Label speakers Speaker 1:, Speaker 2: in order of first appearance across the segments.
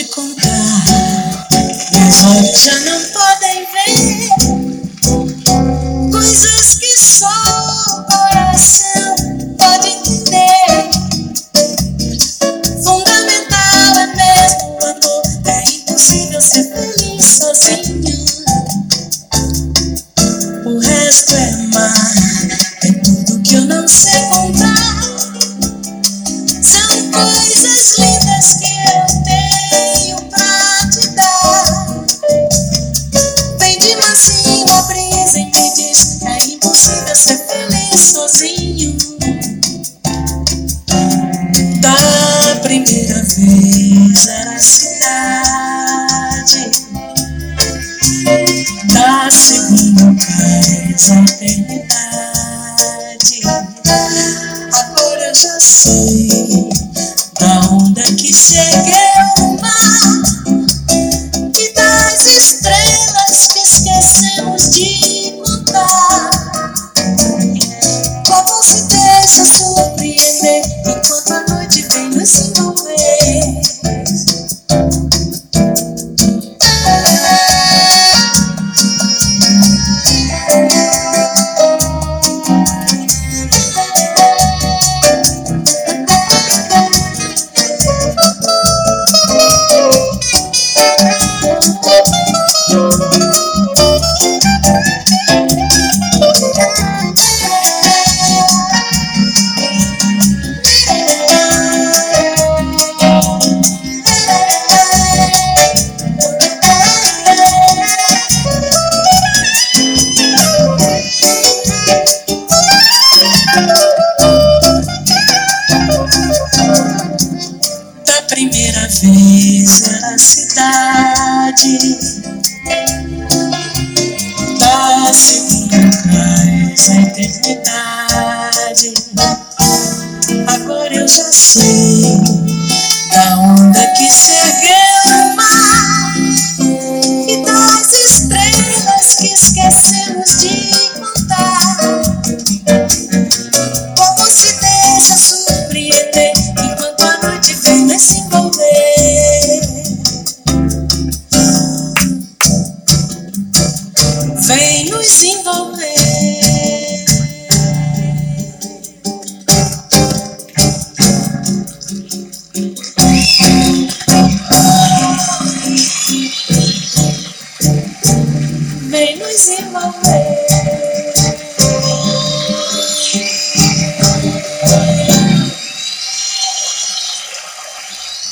Speaker 1: te contar. Meus olhos já não podem ver coisas que só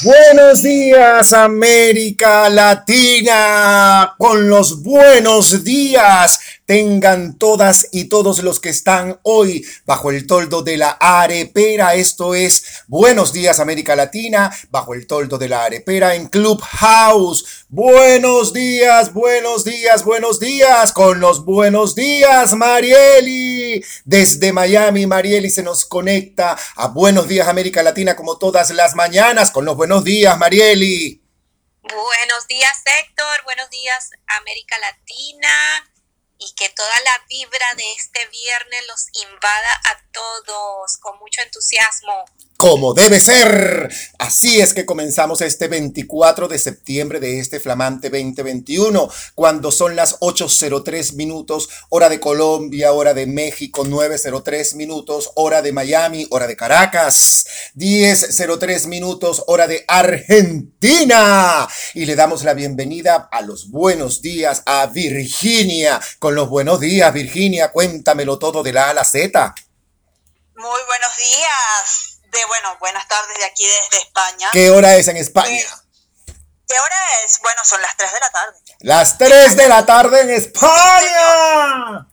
Speaker 2: Buenos días América Latina, con los buenos días tengan todas y todos los que están hoy bajo el toldo de la arepera. Esto es Buenos días América Latina, bajo el toldo de la arepera en Clubhouse. Buenos días, buenos días, buenos días, con los buenos días Marieli. Desde Miami, Marieli se nos conecta a Buenos días América Latina como todas las mañanas con los buenos días Marieli.
Speaker 3: Buenos días, Héctor. Buenos días, América Latina. Y que toda la vibra de este viernes los invada a todos con mucho entusiasmo.
Speaker 2: Como debe ser. Así es que comenzamos este 24 de septiembre de este flamante 2021, cuando son las 8.03 minutos, hora de Colombia, hora de México, 9.03 minutos, hora de Miami, hora de Caracas, 10.03 minutos, hora de Argentina. Y le damos la bienvenida a los buenos días a Virginia. Con los buenos días, Virginia, cuéntamelo todo de la A la Z.
Speaker 4: Muy buenos días. De bueno, buenas tardes de aquí desde España.
Speaker 2: ¿Qué hora es en España?
Speaker 4: ¿Qué hora es? Bueno, son las 3 de la tarde.
Speaker 2: Las 3 de la tarde en España.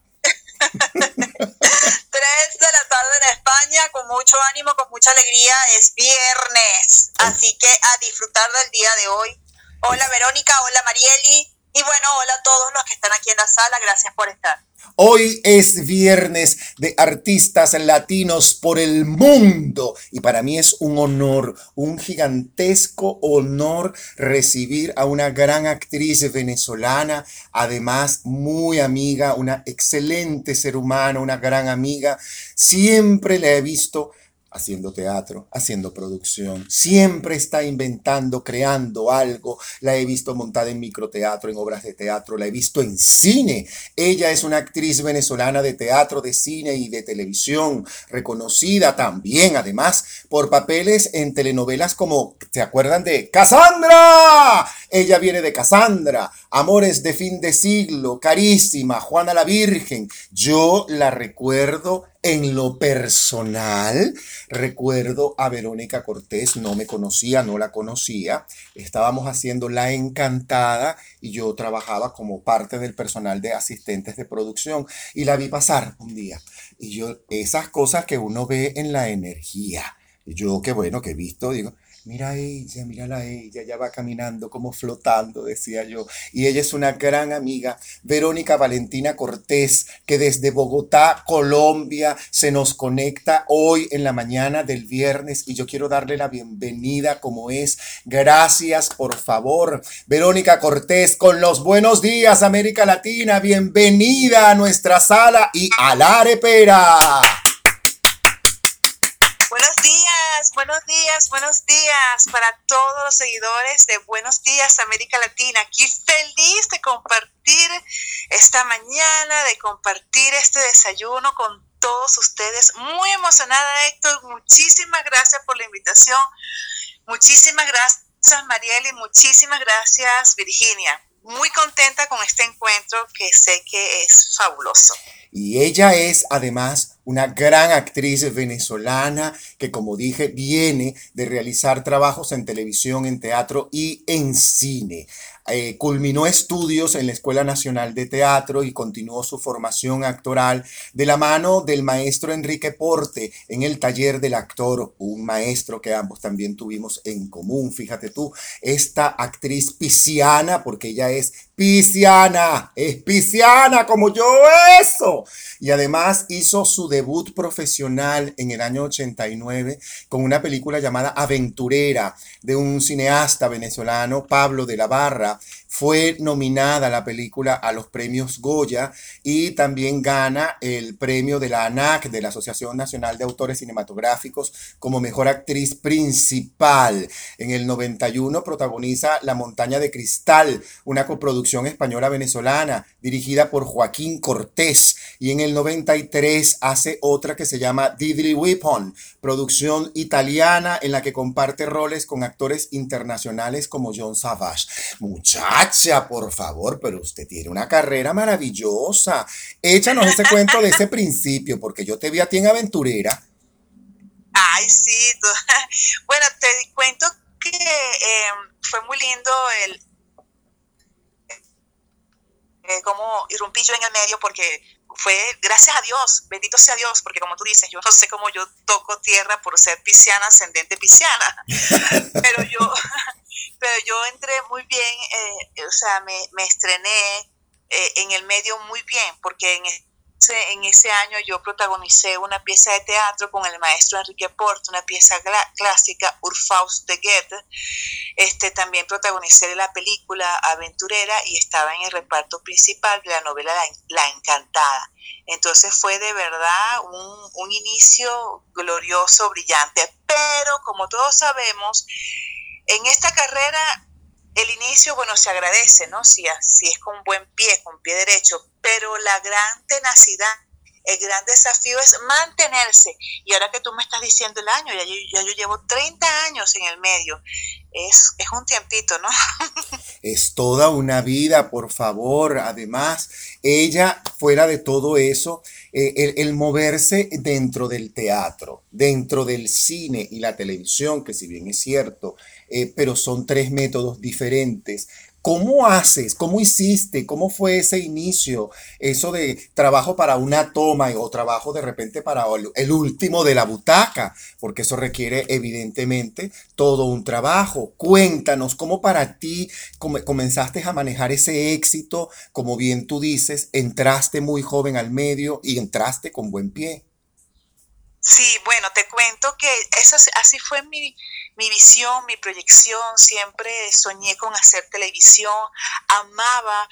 Speaker 4: 3 de la tarde en España, con mucho ánimo, con mucha alegría. Es viernes, así que a disfrutar del día de hoy. Hola Verónica, hola Marieli. Y bueno, hola a todos los que están aquí en la sala. Gracias por estar.
Speaker 2: Hoy es viernes de artistas latinos por el mundo y para mí es un honor, un gigantesco honor recibir a una gran actriz venezolana, además muy amiga, una excelente ser humano, una gran amiga. Siempre la he visto haciendo teatro, haciendo producción. Siempre está inventando, creando algo. La he visto montada en microteatro, en obras de teatro, la he visto en cine. Ella es una actriz venezolana de teatro, de cine y de televisión, reconocida también, además, por papeles en telenovelas como, ¿se acuerdan de Cassandra? Ella viene de Cassandra, Amores de fin de siglo, Carísima, Juana la Virgen. Yo la recuerdo en lo personal, recuerdo a Verónica Cortés, no me conocía, no la conocía. Estábamos haciendo La Encantada y yo trabajaba como parte del personal de asistentes de producción y la vi pasar un día. Y yo, esas cosas que uno ve en la energía. Yo, qué bueno que he visto, digo, mira ella, mírala a ella, ya va caminando como flotando, decía yo. Y ella es una gran amiga, Verónica Valentina Cortés, que desde Bogotá, Colombia, se nos conecta hoy en la mañana del viernes y yo quiero darle la bienvenida como es. Gracias, por favor. Verónica Cortés, con los buenos días, América Latina, bienvenida a nuestra sala y a la arepera.
Speaker 5: Buenos días, buenos días para todos los seguidores de Buenos Días América Latina. Aquí feliz de compartir esta mañana, de compartir este desayuno con todos ustedes. Muy emocionada, Héctor. Muchísimas gracias por la invitación. Muchísimas gracias, Mariel, y muchísimas gracias, Virginia. Muy contenta con este encuentro que sé que es fabuloso.
Speaker 2: Y ella es además una gran actriz venezolana que, como dije, viene de realizar trabajos en televisión, en teatro y en cine. Eh, culminó estudios en la Escuela Nacional de Teatro y continuó su formación actoral de la mano del maestro Enrique Porte en el taller del actor, un maestro que ambos también tuvimos en común. Fíjate tú, esta actriz pisciana, porque ella es pisciana, es pisciana como yo eso. Y además hizo su debut profesional en el año 89 con una película llamada Aventurera de un cineasta venezolano, Pablo de la Barra, fue nominada la película a los premios Goya y también gana el premio de la ANAC, de la Asociación Nacional de Autores Cinematográficos, como mejor actriz principal. En el 91 protagoniza La Montaña de Cristal, una coproducción española-venezolana dirigida por Joaquín Cortés. Y en el 93 hace otra que se llama Didri Weapon, producción italiana en la que comparte roles con actores internacionales como John Savage. Muchachos por favor, pero usted tiene una carrera maravillosa. Échanos ese cuento de ese principio, porque yo te vi a ti en aventurera.
Speaker 5: Ay, sí. Bueno, te cuento que em, fue muy lindo el eh, como irrumpí yo en el medio porque fue gracias a Dios, bendito sea Dios, porque como tú dices, yo no sé cómo yo toco tierra por ser pisciana, ascendente pisciana, pero yo, pero yo entré muy bien, eh, o sea, me, me estrené eh, en el medio muy bien, porque en en ese año yo protagonicé una pieza de teatro con el maestro Enrique Porto, una pieza clásica, Urfaust de Goethe. Este, también protagonicé la película Aventurera y estaba en el reparto principal de la novela La, Encantada. Entonces fue de verdad un, un inicio glorioso, brillante, pero como todos sabemos, en esta carrera, el inicio, bueno, se agradece, ¿no? Si, si es con buen pie, con pie derecho, pero la gran tenacidad, el gran desafío es mantenerse. Y ahora que tú me estás diciendo el año, ya yo, llevo 30 años en el medio, es, es un tiempito, ¿no?
Speaker 2: es toda una vida, por favor. Además, ella, fuera de todo eso, eh, el, moverse dentro del teatro, dentro del cine y la televisión, que si bien es cierto, eh, pero son tres métodos diferentes. ¿Cómo haces? ¿Cómo hiciste? ¿Cómo fue ese inicio? Eso de trabajo para una toma o trabajo de repente para el último de la butaca, porque eso requiere evidentemente todo un trabajo. Cuéntanos cómo para ti comenzaste a manejar ese éxito, como bien tú dices, entraste muy joven al medio y entraste con buen pie.
Speaker 5: Sí, bueno, te cuento que eso, así fue mi, mi visión, mi proyección. Siempre soñé con hacer televisión, amaba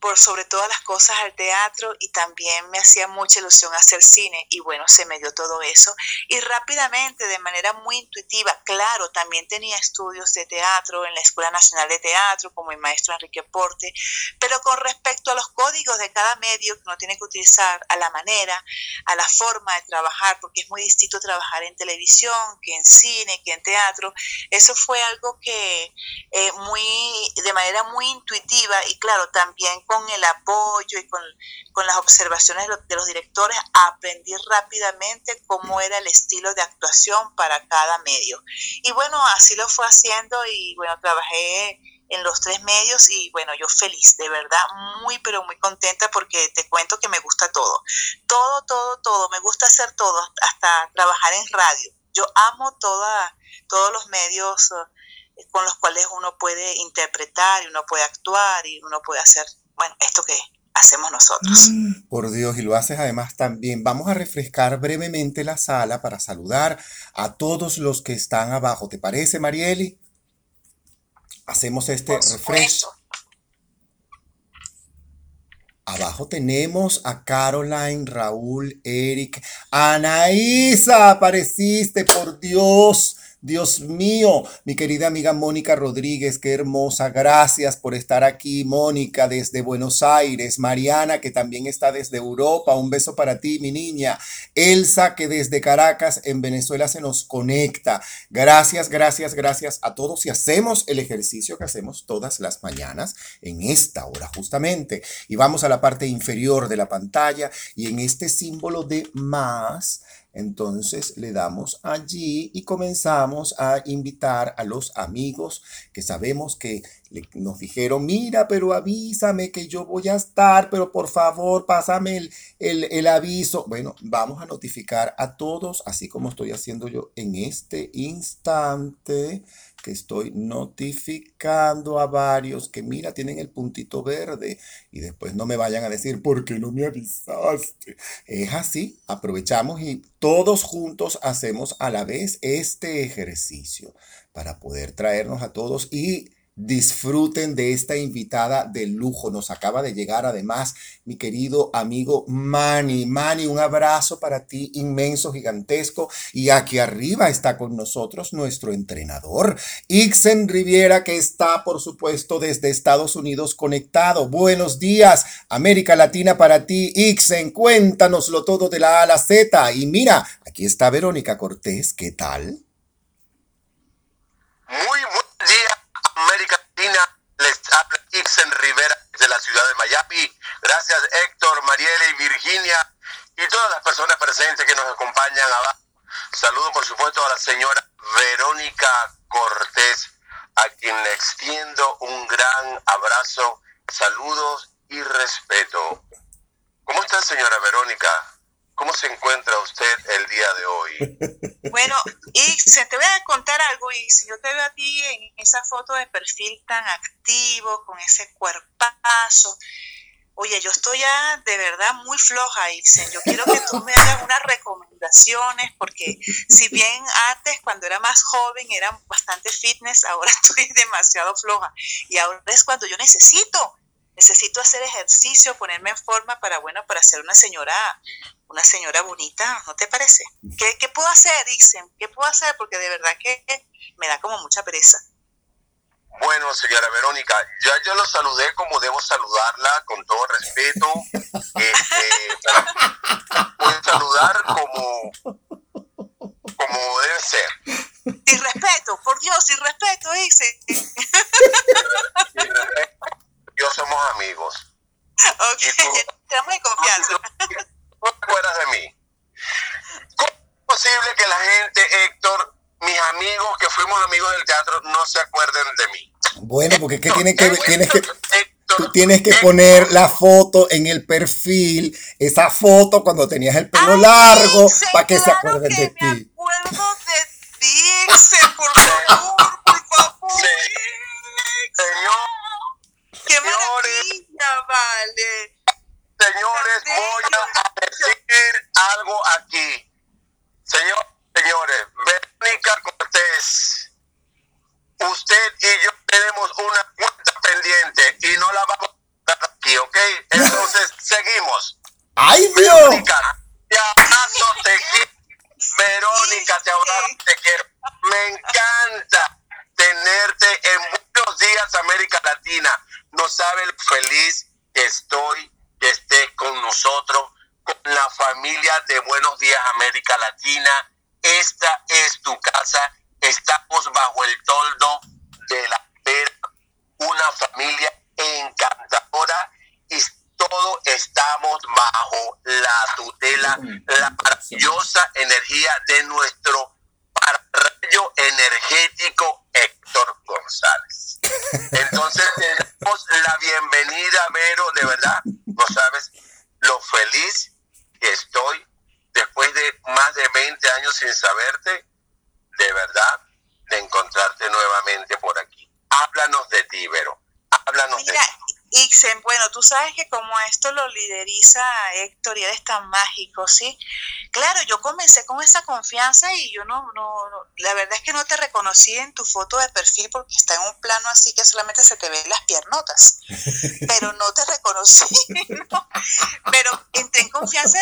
Speaker 5: por sobre todas las cosas al teatro y también me hacía mucha ilusión hacer cine y bueno, se me dio todo eso. Y rápidamente, de manera muy intuitiva, claro, también tenía estudios de teatro en la Escuela Nacional de Teatro como mi maestro Enrique Porte, pero con respecto a los códigos de cada medio que uno tiene que utilizar, a la manera, a la forma de trabajar, porque es muy distinto trabajar en televisión que en cine, que en teatro, eso fue algo que eh, muy, de manera muy intuitiva y claro, también con el apoyo y con, las observaciones de los directores, aprendí rápidamente cómo era el estilo de actuación para cada medio. Y bueno, así lo fue haciendo y bueno, trabajé en los tres medios y bueno, yo feliz, de verdad, muy pero muy contenta porque te cuento que me gusta todo. Todo, todo, todo, me gusta hacer todo, hasta trabajar en radio. Yo amo toda, todos los medios eh, con los cuales uno puede interpretar y uno puede actuar y uno puede hacer bueno, esto que hacemos nosotros.
Speaker 2: Mm, por Dios, y lo haces además también. Vamos a refrescar brevemente la sala para saludar a todos los que están abajo. ¿Te parece, Marieli? Hacemos este refresco. Abajo tenemos a Caroline, Raúl, Eric, Anaísa, apareciste, por Dios. Dios mío, mi querida amiga Mónica Rodríguez, qué hermosa. Gracias por estar aquí, Mónica, desde Buenos Aires. Mariana, que también está desde Europa. Un beso para ti, mi niña. Elsa, que desde Caracas, en Venezuela, se nos conecta. Gracias, gracias, gracias a todos. Y hacemos el ejercicio que hacemos todas las mañanas en esta hora, justamente. Y vamos a la parte inferior de la pantalla y en este símbolo de más entonces le damos allí y comenzamos a invitar a los amigos que sabemos que nos dijeron, mira, pero avísame que yo voy a estar, pero por favor, pásame el, el, el aviso. Bueno, vamos a notificar a todos, así como estoy haciendo yo en este instante que estoy notificando a varios que mira, tienen el puntito verde y después no me vayan a decir, ¿por qué no me avisaste? Es así, aprovechamos y todos juntos hacemos a la vez este ejercicio para poder traernos a todos y disfruten de esta invitada de lujo. Nos acaba de llegar además mi querido amigo Manny. Manny, un abrazo para ti inmenso, gigantesco. Y aquí arriba está con nosotros nuestro entrenador, Ixen Riviera, que está, por supuesto, desde Estados Unidos conectado. Buenos días, América Latina para ti, Ixen. Cuéntanoslo todo de la A a la Z. Y mira, aquí está Verónica Cortés. ¿Qué tal?
Speaker 6: Muy buen día América Latina. Les habla Ixen Rivera de la ciudad de Miami. Gracias Héctor, Mariela y Virginia y todas las personas presentes que nos acompañan abajo. Saludo por supuesto a la señora Verónica Cortés, a quien le extiendo un gran abrazo, saludos y respeto. ¿Cómo está señora Verónica? ¿Cómo se encuentra usted el día de hoy?
Speaker 5: Bueno, y se te voy a contar algo, y si yo te veo a ti en esa foto de perfil tan activo, con ese cuerpazo, oye, yo estoy ya de verdad muy floja, Ixen. Yo quiero que tú me hagas unas recomendaciones, porque si bien antes, cuando era más joven, era bastante fitness, ahora estoy demasiado floja. Y ahora es cuando yo necesito necesito hacer ejercicio, ponerme en forma para, bueno, para ser una señora, una señora bonita, ¿no te parece? ¿Qué, qué puedo hacer, dicen? ¿Qué puedo hacer? Porque de verdad que me da como mucha pereza.
Speaker 6: Bueno, señora Verónica, ya yo lo saludé como debo saludarla, con todo respeto. Este, puedo saludar como, como debe ser.
Speaker 5: Sin respeto, por Dios, sin respeto, dice.
Speaker 6: Yo somos amigos.
Speaker 5: Ok, estamos en confianza.
Speaker 6: No te acuerdas de mí. ¿Cómo es posible que la gente, Héctor, mis amigos que fuimos amigos del teatro, no se acuerden de mí?
Speaker 2: Bueno, porque ¿qué tiene que, tienes que, tú tienes que poner la foto en el perfil, esa foto cuando tenías el pelo largo, para que se acuerden de ti.
Speaker 5: Acuerdo de por favor, por favor.
Speaker 6: Señor.
Speaker 5: ¡Qué maravilla, vale!
Speaker 6: Señores, voy a decir algo aquí. Señor, señores, Verónica Cortés, usted y yo tenemos una cuenta pendiente y no la vamos a dar aquí, ¿ok? te quiero. Me encanta tenerte en muchos días, América Latina. No sabe el feliz que estoy que estés con nosotros, con la familia de Buenos Días, América Latina. Esta es tu casa. Estamos bajo el toldo de la pera, una familia encantadora y todos estamos bajo la tutela, la maravillosa energía de nuestro rayo energético Héctor González. Entonces, tenemos la bienvenida, Vero, de verdad, no sabes lo feliz que estoy después de más de 20 años sin saberte, de verdad, de encontrarte nuevamente por aquí. Háblanos de ti, Vero. Háblanos de ti.
Speaker 5: Ixen, bueno, tú sabes que como esto lo lideriza Héctor y eres tan mágico, ¿sí? Claro, yo comencé con esa confianza y yo no, no, la verdad es que no te reconocí en tu foto de perfil porque está en un plano así que solamente se te ven las piernotas, pero no te reconocí, ¿no? Pero entré en confianza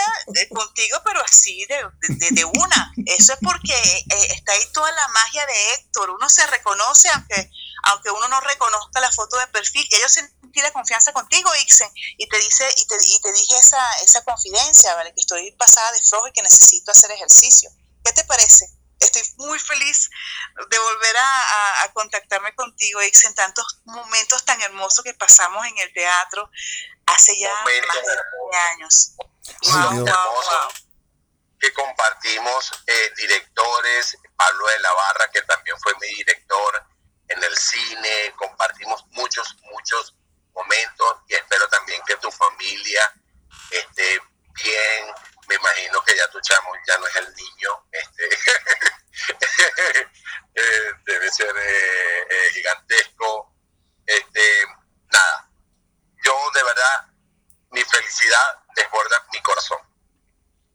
Speaker 5: contigo, pero así de, de, una. Eso es porque eh, está ahí toda la magia de Héctor, uno se reconoce aunque, aunque uno no reconozca la foto de perfil y ellos sentí la confianza contigo, Ixen, y te dice, y te, y te dije esa, esa confidencia, ¿vale? Que estoy pasada de flojo y que necesito hacer ejercicio. ¿Qué te parece? Estoy muy feliz de volver a, a, contactarme contigo, Ixen, tantos momentos tan hermosos que pasamos en el teatro hace ya más de 20 años.
Speaker 6: Wow, wow, Que compartimos eh, directores, Pablo de la Barra, que también fue mi director en el cine, compartimos muchos, muchos momentos y espero también que tu familia esté bien. Me imagino que ya tu chamo ya no es el niño, este, eh, debe ser eh, eh, gigantesco. Este, nada, yo de verdad, mi felicidad desborda mi corazón.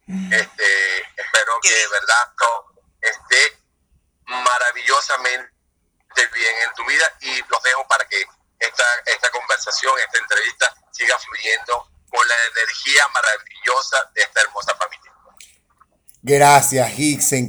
Speaker 6: Mm. Este, espero que de verdad esté maravillosamente bien en tu vida y los dejo para que esta, esta conversación, esta entrevista siga fluyendo con la energía maravillosa de esta hermosa familia.
Speaker 2: Gracias.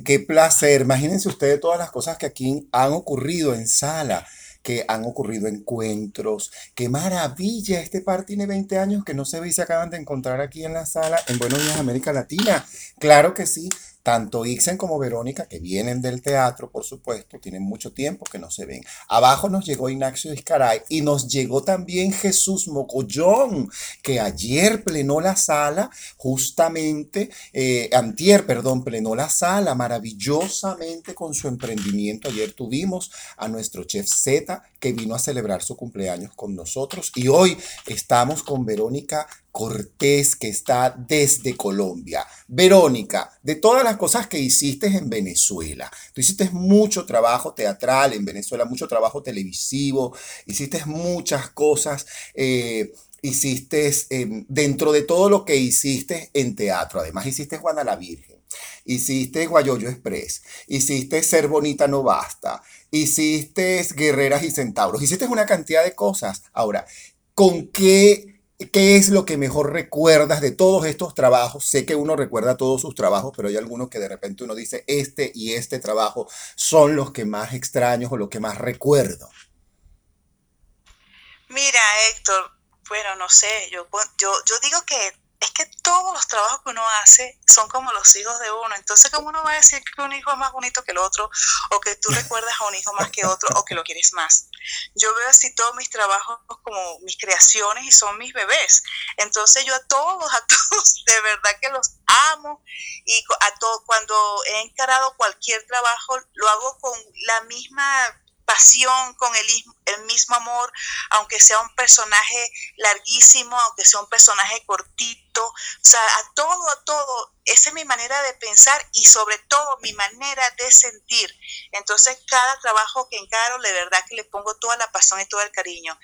Speaker 2: Qué placer. Imagínense ustedes todas las cosas que aquí han ocurrido en sala que han ocurrido encuentros. Qué maravilla, este par tiene 20 años que no se ve y se acaban de encontrar aquí en la sala en Buenos Días América Latina. Claro que sí, tanto Ixen como Verónica, que vienen del teatro, por supuesto, tienen mucho tiempo que no se ven. Abajo nos llegó Ignacio Iscaray y nos llegó también Jesús Mocollón, que ayer plenó la sala, justamente, eh, antier, perdón, plenó la sala maravillosamente con su emprendimiento. Ayer tuvimos a nuestro chef Z, que vino a celebrar su cumpleaños con nosotros. Y hoy estamos con Verónica Cortés, que está desde Colombia. Verónica, de todas las cosas que hiciste en Venezuela, tú hiciste mucho trabajo teatral en Venezuela, mucho trabajo televisivo, hiciste muchas cosas. Eh, hiciste em, dentro de todo lo que hiciste en teatro. Además, hiciste Juana la Virgen, hiciste Guayoyo Express, hiciste Ser Bonita No Basta, hiciste Guerreras y Centauros, hiciste una cantidad de cosas. Ahora, ¿con qué ¿Qué es lo que mejor recuerdas de todos estos trabajos? Sé que uno recuerda todos sus trabajos, pero hay algunos que de repente uno dice, este y este trabajo son los que más extraños o los que más recuerdo.
Speaker 5: Mira, Héctor, bueno, no sé, yo, yo, yo digo que es que todos los trabajos que uno hace son como los hijos de uno. Entonces, ¿cómo uno va a decir que un hijo es más bonito que el otro? O que tú recuerdas a un hijo más que otro o que lo quieres más. Yo veo así todos mis trabajos como mis creaciones y son mis bebés. Entonces, yo a todos, a todos, de verdad que los amo. Y a todos, cuando he encarado cualquier trabajo, lo hago con la misma pasión, con el, mismo amor, aunque sea un personaje larguísimo, aunque sea un personaje cortito, o sea, a todo, a todo, esa es mi manera de pensar y sobre todo mi manera de sentir. Entonces, cada trabajo que encaro, de verdad que le pongo toda la pasión y todo el cariño.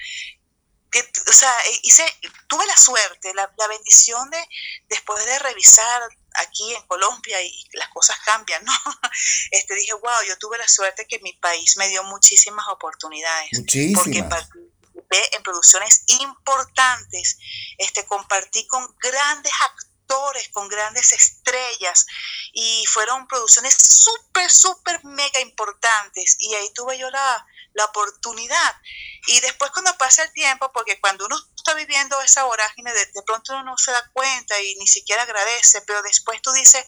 Speaker 5: Que, o sea, hice, tuve la suerte, la, la, bendición de, después de revisar aquí en Colombia y las cosas cambian, ¿no? Este, dije, wow, yo tuve la suerte que mi país me dio muchísimas oportunidades.
Speaker 2: Muchísimas.
Speaker 5: Porque participé en producciones importantes, este, compartí con grandes actores con grandes estrellas y fueron producciones súper, súper mega importantes y ahí tuve yo la, la oportunidad. Y después cuando pasa el tiempo, porque cuando uno está viviendo esa vorágine, de, de, pronto uno no se da cuenta y ni siquiera agradece, pero después tú dices,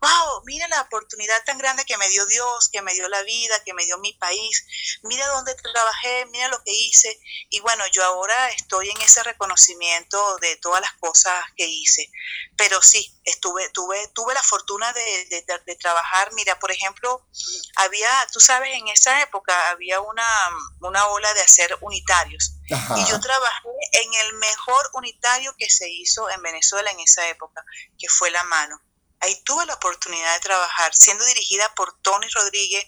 Speaker 5: wow, mira la oportunidad tan grande que me dio Dios, que me dio la vida, que me dio mi país, mira dónde trabajé, mira lo que hice. Y bueno, yo ahora estoy en ese reconocimiento de todas las cosas que hice. Pero sí, estuve, tuve, tuve la fortuna de, de, trabajar. Mira, por ejemplo, había, tú sabes, en esa época había una, una ola de hacer unitarios. Y yo trabajé en el mejor unitario que se hizo en Venezuela en esa época, que fue La Mano. Ahí tuve la oportunidad de trabajar, siendo dirigida por Tony Rodríguez,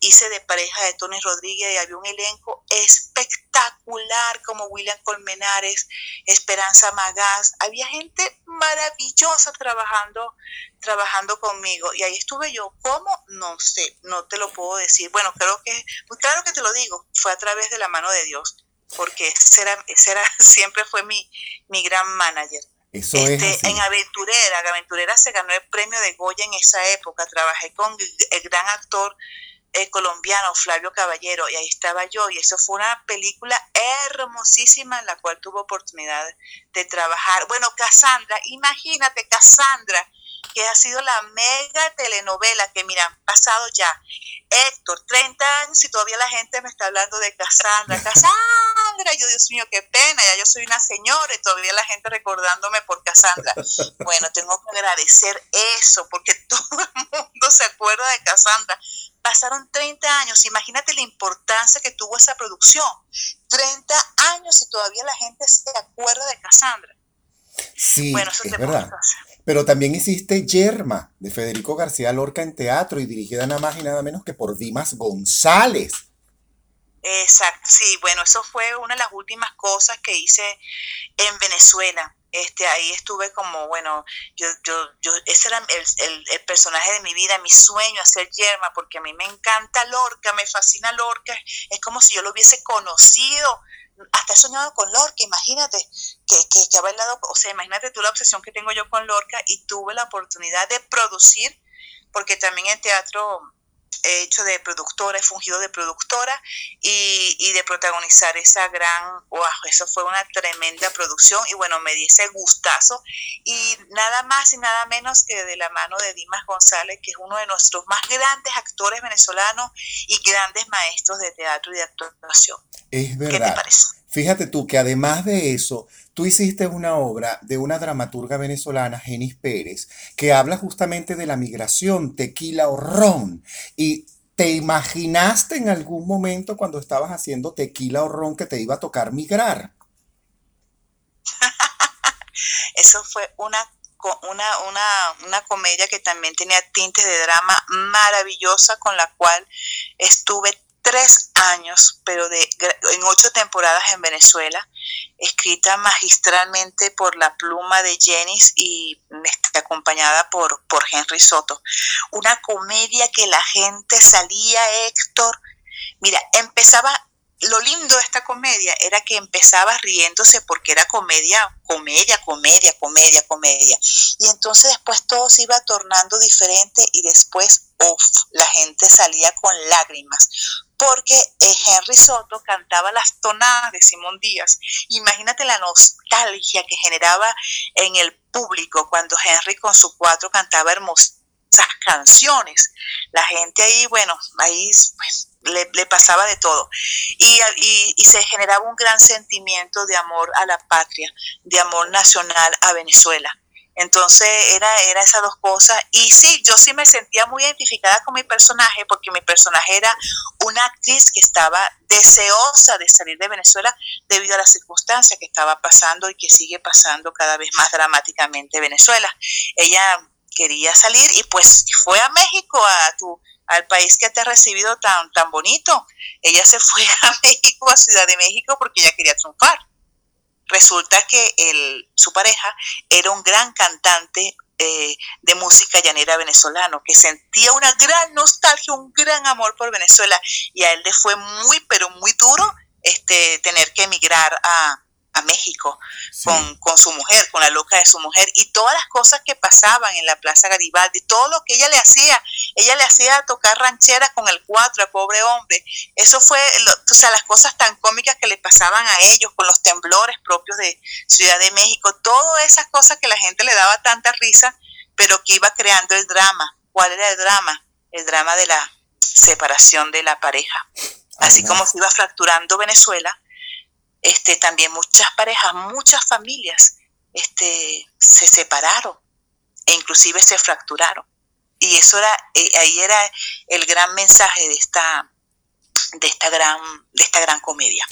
Speaker 5: hice de pareja de Tony Rodríguez y había un elenco espectacular como William Colmenares, Esperanza Magás, había gente maravillosa trabajando, trabajando conmigo y ahí estuve yo. ¿Cómo? No sé, no te lo puedo decir. Bueno, creo que, claro que te lo digo, fue a través de la mano de Dios, porque ese era, ese era siempre fue mi, mi gran manager.
Speaker 2: Eso
Speaker 5: este,
Speaker 2: es
Speaker 5: en Aventurera, Aventurera se ganó el premio de Goya en esa época. Trabajé con el gran actor eh, colombiano Flavio Caballero y ahí estaba yo y eso fue una película hermosísima en la cual tuve oportunidad de trabajar. Bueno, Cassandra, imagínate Cassandra, que ha sido la mega telenovela que mira, han pasado ya Héctor, 30 años y todavía la gente me está hablando de Cassandra, Cassandra, yo Dios mío, qué pena, ya yo soy una señora y todavía la gente recordándome por Cassandra. Bueno, tengo que agradecer eso porque todo el mundo se acuerda de Cassandra. Pasaron 30 años, imagínate la importancia que tuvo esa producción. 30 años y todavía la gente se acuerda de Cassandra.
Speaker 2: Sí,
Speaker 5: bueno, eso
Speaker 2: es
Speaker 5: te
Speaker 2: verdad.
Speaker 5: hacer.
Speaker 2: Pero también hiciste Yerma, de Federico García Lorca en teatro y dirigida nada más y nada menos que por Dimas González.
Speaker 5: Exacto, sí, bueno, eso fue una de las últimas cosas que hice en Venezuela. Este, ahí estuve como, bueno, yo, yo, yo, ese era el, el, el personaje de mi vida, mi sueño, hacer Yerma, porque a mí me encanta Lorca, me fascina Lorca, es como si yo lo hubiese conocido, hasta he soñado con Lorca, imagínate, que, que, que ha bailado, o sea, imagínate tú la obsesión que tengo yo con Lorca y tuve la oportunidad de producir, porque también en teatro he hecho de productora, he fungido de productora y, y de protagonizar esa gran, wow, eso fue una tremenda producción y bueno, me di ese gustazo y nada más y nada menos que de la mano de Dimas González, que es uno de nuestros más grandes actores venezolanos y grandes maestros de teatro y de actuación.
Speaker 2: Es
Speaker 5: ¿Qué te
Speaker 2: verdad.
Speaker 5: parece?
Speaker 2: Fíjate tú que además de eso, tú hiciste una obra de una dramaturga venezolana, Genis Pérez, que habla justamente de la migración, tequila o ron. Y te imaginaste en algún momento cuando estabas haciendo tequila o ron que te iba a tocar migrar.
Speaker 5: Eso fue una, una, una, una comedia que también tenía tintes de drama maravillosa con la cual estuve tres años, pero de, en ocho temporadas en Venezuela, escrita magistralmente por la pluma de Jenis y este, acompañada por, por Henry Soto. Una comedia que la gente salía, Héctor, mira, empezaba lo lindo de esta comedia era que empezaba riéndose porque era comedia, comedia, comedia, comedia, comedia. Y entonces después todo se iba tornando diferente y después, uff, la gente salía con lágrimas. Porque eh, Henry Soto cantaba las tonadas de Simón Díaz. Imagínate la nostalgia que generaba en el público cuando Henry con su cuatro cantaba hermosas canciones. La gente ahí, bueno, ahí pues, le, le pasaba de todo. Y, y, y, se generaba un gran sentimiento de amor a la patria, de amor nacional a Venezuela. Entonces era, era esas dos cosas. Y sí, yo sí me sentía muy identificada con mi personaje, porque mi personaje era una actriz que estaba deseosa de salir de Venezuela debido a las circunstancias que estaba pasando y que sigue pasando cada vez más dramáticamente Venezuela. Ella quería salir y pues fue a México, a tu, al país que te ha recibido tan, tan bonito. Ella se fue a México, a Ciudad de México, porque ella quería triunfar. Resulta que el, su pareja era un gran cantante eh, de música llanera venezolano, que sentía una gran nostalgia, un gran amor por Venezuela, y a él le fue muy, pero muy duro este, tener que emigrar a, a México con, con, su mujer, con la loca de su mujer, y todas las cosas que pasaban en la Plaza Garibaldi, todo lo que ella le hacía, ella le hacía tocar rancheras con el cuatro al pobre hombre, eso fue, o sea, las cosas tan cómicas que le pasaban a ellos, con los temblores propios de Ciudad de México, todas esas cosas que la gente le daba tanta risa, pero que iba creando el drama. ¿Cuál era el drama? El drama de la separación de la pareja. Así como se iba fracturando Venezuela, este, también muchas parejas, muchas familias este, se separaron e inclusive se fracturaron. Y eso era, eh, ahí era el gran mensaje de esta, de esta gran, de esta gran comedia.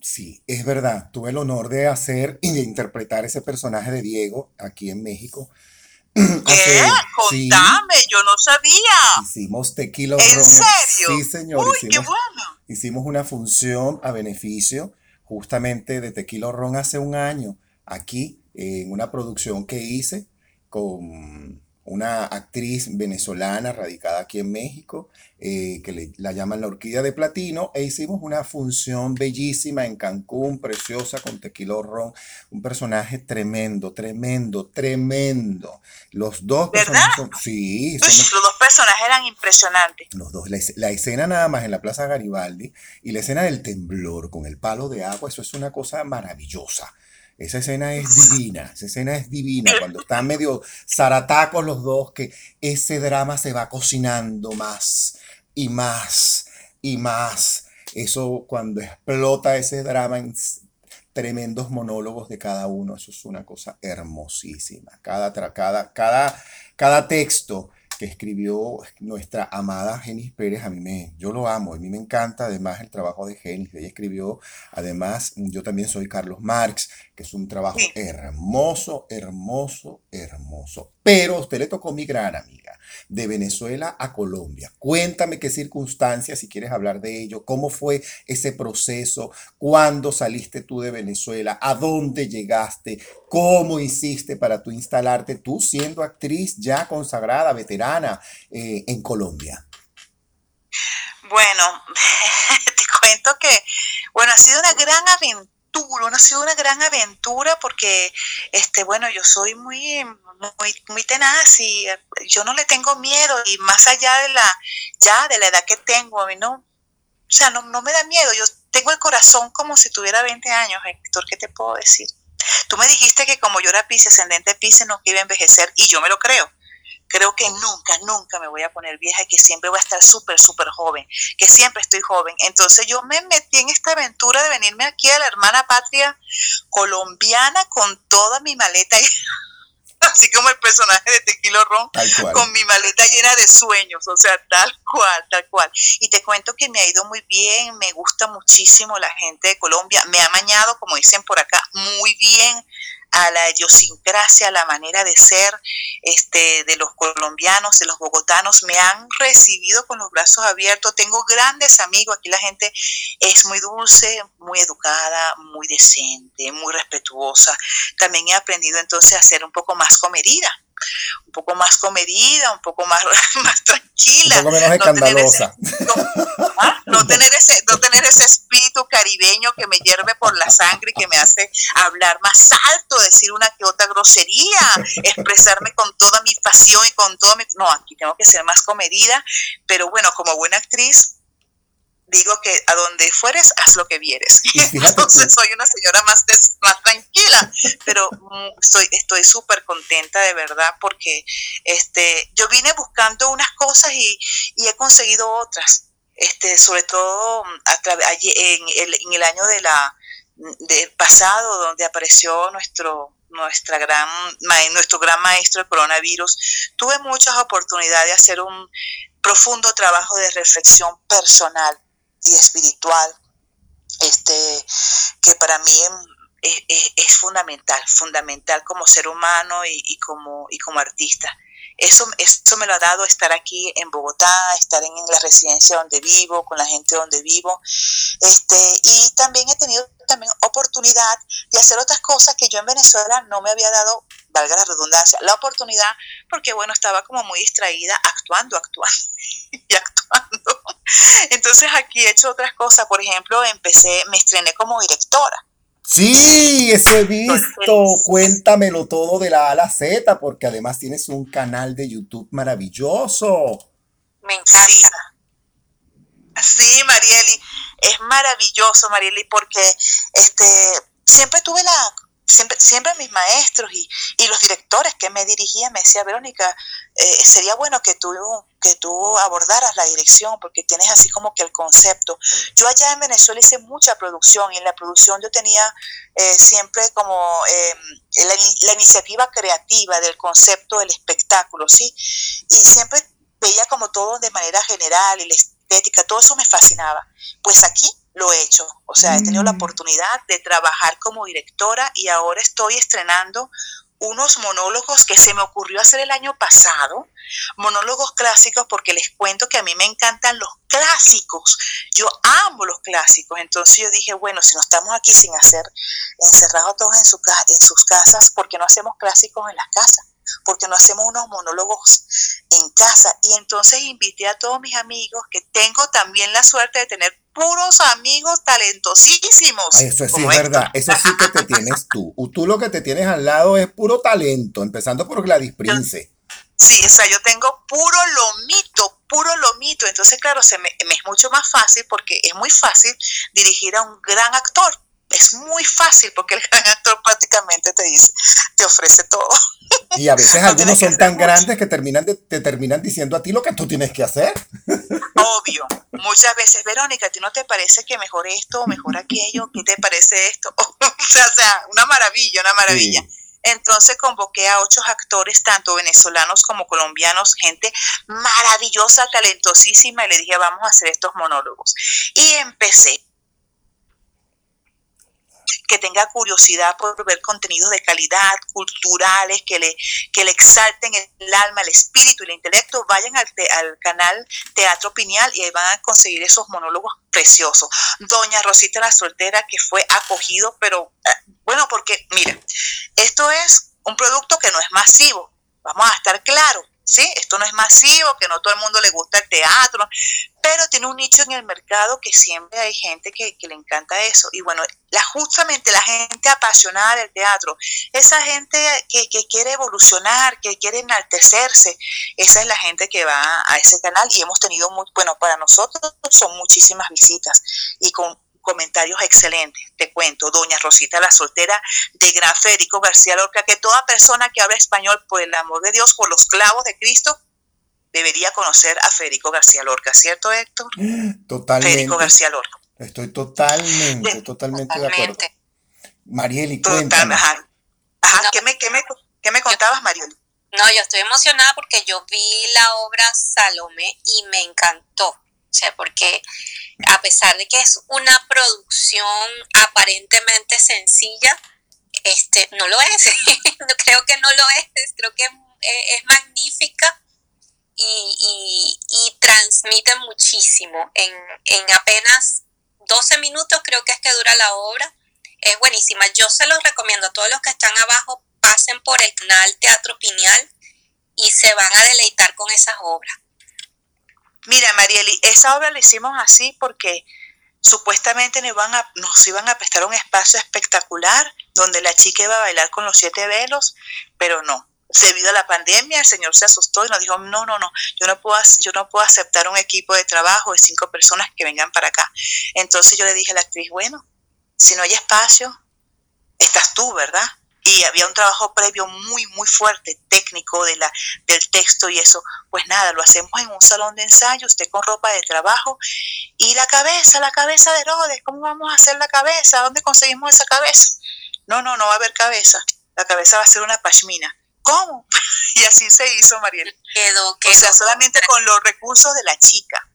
Speaker 2: Sí, es verdad. Tuve el honor de hacer y de interpretar ese personaje de Diego aquí en México.
Speaker 5: ¿Qué? Contame, yo no sabía.
Speaker 2: Hicimos tequila
Speaker 5: ¿En serio?
Speaker 2: Sí, señor.
Speaker 5: Uy, qué bueno.
Speaker 2: Hicimos una función a beneficio justamente de Tequila Ron hace un año, aquí, en una producción que hice con una actriz venezolana radicada aquí en México, eh, que la llaman la Orquídea de Platino, e hicimos una función bellísima en Cancún, preciosa, con Tequila Ron, un personaje tremendo, tremendo, tremendo. Los dos personajes sí,
Speaker 5: los dos personajes eran impresionantes.
Speaker 2: Los dos, la, escena nada más en la Plaza Garibaldi y la escena del temblor con el palo de agua, eso es una cosa maravillosa. Esa escena es divina, esa escena es divina, cuando están medio zaratacos los dos, que ese drama se va cocinando más y más y más. Eso cuando explota ese drama en tremendos monólogos de cada uno, eso es una cosa hermosísima. Cada, cada, cada, cada texto que escribió nuestra amada Genis Pérez, a mí me, yo lo amo, a mí me encanta además el trabajo de Genis, ella escribió, además yo también soy Carlos Marx, que es un trabajo hermoso, hermoso, hermoso, pero a usted le tocó mi gran amiga, de Venezuela a Colombia. Cuéntame qué circunstancias, si quieres hablar de ello, cómo fue ese proceso, cuándo saliste tú de Venezuela, a dónde llegaste, cómo hiciste para tú instalarte, tú siendo actriz ya consagrada, veterana eh, en Colombia.
Speaker 5: Bueno, te cuento que, bueno, ha sido una gran aventura ha sido una gran aventura porque, este, bueno, yo soy muy, muy, muy tenaz y eh, yo no le tengo miedo y más allá de la, ya de la edad que tengo, a mí no, o sea, no, no me da miedo, yo tengo el corazón como si tuviera 20 años, Héctor, ¿qué te puedo decir? Tú me dijiste que como yo era Pise, ascendente Pise, no iba a envejecer y yo me lo creo creo que nunca, nunca me voy a poner vieja y que siempre voy a estar súper, súper joven, que siempre estoy joven. Entonces yo me metí en esta aventura de venirme aquí a la hermana patria colombiana con toda mi maleta, así como el personaje de Tequilo Ron, con mi maleta llena de sueños, o sea, tal cual, tal cual. Y te cuento que me ha ido muy bien, me gusta muchísimo la gente de Colombia, me ha mañado, como dicen por acá, muy bien a la idiosincrasia, a la manera de ser este, de los colombianos, de los bogotanos, me han recibido con los brazos abiertos. Tengo grandes amigos, aquí la gente es muy dulce, muy educada, muy decente, muy respetuosa. También he aprendido entonces a ser un poco más comedida un poco más comedida, un poco más, más tranquila.
Speaker 2: Un poco menos escandalosa.
Speaker 5: ¿ah? No, tener ese, no, tener ese, espíritu caribeño que me hierve por la sangre y que me hace hablar más alto, decir una que otra grosería, expresarme con toda mi pasión y con todo mi... No, aquí tengo que ser más comedida, pero bueno, como buena actriz, digo que a donde fueres, haz lo que vieres. Entonces soy una señora más, más tranquila, pero mm, estoy estoy súper contenta de verdad porque este, yo vine buscando unas cosas y, y he conseguido otras. Este, sobre todo mm, a en, el, en el año de la del pasado donde apareció nuestro nuestra gran nuestro gran maestro el coronavirus tuve muchas oportunidades de hacer un profundo trabajo de reflexión personal y espiritual, este, que para mí es, fundamental, fundamental como ser humano y, como, y como artista. Eso, eso me lo ha dado estar aquí en Bogotá, estar en, la residencia donde vivo, con la gente donde vivo. Este, y también he tenido también oportunidad de hacer otras cosas que yo en Venezuela no me había dado, valga la redundancia, la oportunidad, porque bueno, estaba como muy distraída actuando, actuando y actuando. Entonces aquí he hecho otras cosas, por ejemplo, empecé, me estrené como directora.
Speaker 2: Sí, eso he visto. Cuéntamelo todo de la A a la Z, porque además tienes un canal de YouTube maravilloso.
Speaker 3: Me encanta.
Speaker 5: Sí, Marieli, es maravilloso, Marieli, porque este siempre tuve la siempre, siempre mis maestros y, y los directores que me dirigían me decían, Verónica, eh, sería bueno que tú, que tú abordaras la dirección porque tienes así como que el concepto. Yo allá en Venezuela hice mucha producción y en la producción yo tenía eh, siempre como eh, la, la, iniciativa creativa del concepto del espectáculo, ¿sí? Y siempre veía como todo de manera general y la estética, todo eso me fascinaba. Pues aquí lo he hecho. O sea, he tenido la mm. oportunidad de trabajar como directora y ahora estoy estrenando unos monólogos que se me ocurrió hacer el año pasado, monólogos clásicos porque les cuento que a mí me encantan los clásicos, yo amo los clásicos, entonces yo dije, bueno, si no estamos aquí sin hacer, encerrados todos en, su, en sus casas, ¿por qué no hacemos clásicos en las casas? Porque no hacemos unos monólogos en casa. Y entonces invité a todos mis amigos, que tengo también la suerte de tener puros amigos talentosísimos.
Speaker 2: eso sí es verdad, eso sí que te tienes tú. Tú lo que te tienes al lado es puro talento, empezando por Gladys Prince.
Speaker 5: Sí, o sea, yo tengo puro lomito, puro lomito. Entonces, claro, se me, me es mucho más fácil porque es muy fácil dirigir a un gran actor es muy fácil porque el gran actor prácticamente te dice, te ofrece todo.
Speaker 2: Y a veces algunos son tan grandes que terminan te terminan diciendo a ti lo que tú tienes que hacer.
Speaker 5: Obvio. Muchas veces, Verónica, ¿a ti no te parece que mejor esto o mejor aquello? ¿Qué te parece esto? o sea, una maravilla, una maravilla. Entonces convoqué a ocho actores, tanto venezolanos como colombianos, gente maravillosa, talentosísima, y le dije, vamos a hacer estos monólogos. Y empecé que tenga curiosidad por ver contenidos de calidad, culturales, que le, que le exalten el alma, el espíritu y el intelecto, vayan al, al canal Teatro Piñal y ahí van a conseguir esos monólogos preciosos. Doña Rosita la Soltera, que fue acogido, pero eh, bueno, porque mira, esto es un producto que no es masivo, vamos a estar claros. ¿Sí? Esto no es masivo, que no todo el mundo le gusta el teatro, pero tiene un nicho en el mercado que siempre hay gente que, le encanta eso. Y bueno, la, justamente la gente apasionada del teatro, esa gente que, quiere evolucionar, que quiere enaltecerse, esa es la gente que va a ese canal y hemos tenido, muy, bueno, para nosotros son muchísimas visitas y con comentarios excelentes. Te cuento, doña Rosita la soltera de Gran Federico García Lorca, que toda persona que habla español, por el amor de Dios, por los clavos de Cristo, debería conocer a Federico García Lorca, ¿cierto, Héctor?
Speaker 2: Totalmente.
Speaker 5: Federico García Lorca.
Speaker 2: Estoy totalmente, totalmente, de acuerdo. Marieli, cuéntame.
Speaker 5: Ajá. ¿Qué, me, qué, me, ¿Qué me contabas, Marieli?
Speaker 3: No, yo estoy emocionada porque yo vi la obra Salomé y me encantó. O sea, porque a pesar de que es una producción aparentemente sencilla, este, no lo es. creo que no lo es. Creo que es, magnífica y, transmite muchísimo. En, en apenas 12 minutos creo que es que dura la obra. Es buenísima. Yo se los recomiendo a todos los que están abajo, pasen por el canal Teatro Piñal y se van a deleitar con esas obras.
Speaker 5: Mira, Marieli, esa obra la hicimos así porque supuestamente nos iban, a, nos iban a prestar un espacio espectacular donde la chica iba a bailar con los siete velos, pero no. Debido a la pandemia, el señor se asustó y nos dijo, no, no, no, yo no puedo, yo no puedo aceptar un equipo de trabajo de cinco personas que vengan para acá. Entonces yo le dije a la actriz, bueno, si no hay espacio, estás tú, ¿verdad? Y había un trabajo previo muy, muy fuerte, técnico de la, del texto y eso, pues nada, lo hacemos en un salón de ensayo, usted con ropa de trabajo y la cabeza, la cabeza de Herodes, ¿cómo vamos a hacer la cabeza? ¿Dónde conseguimos esa cabeza? No, no, no va a haber cabeza, la cabeza va a ser una pashmina. ¿Cómo? y así se hizo, Mariel.
Speaker 3: Quedó,
Speaker 5: quedó. O sea, solamente con los recursos de la chica.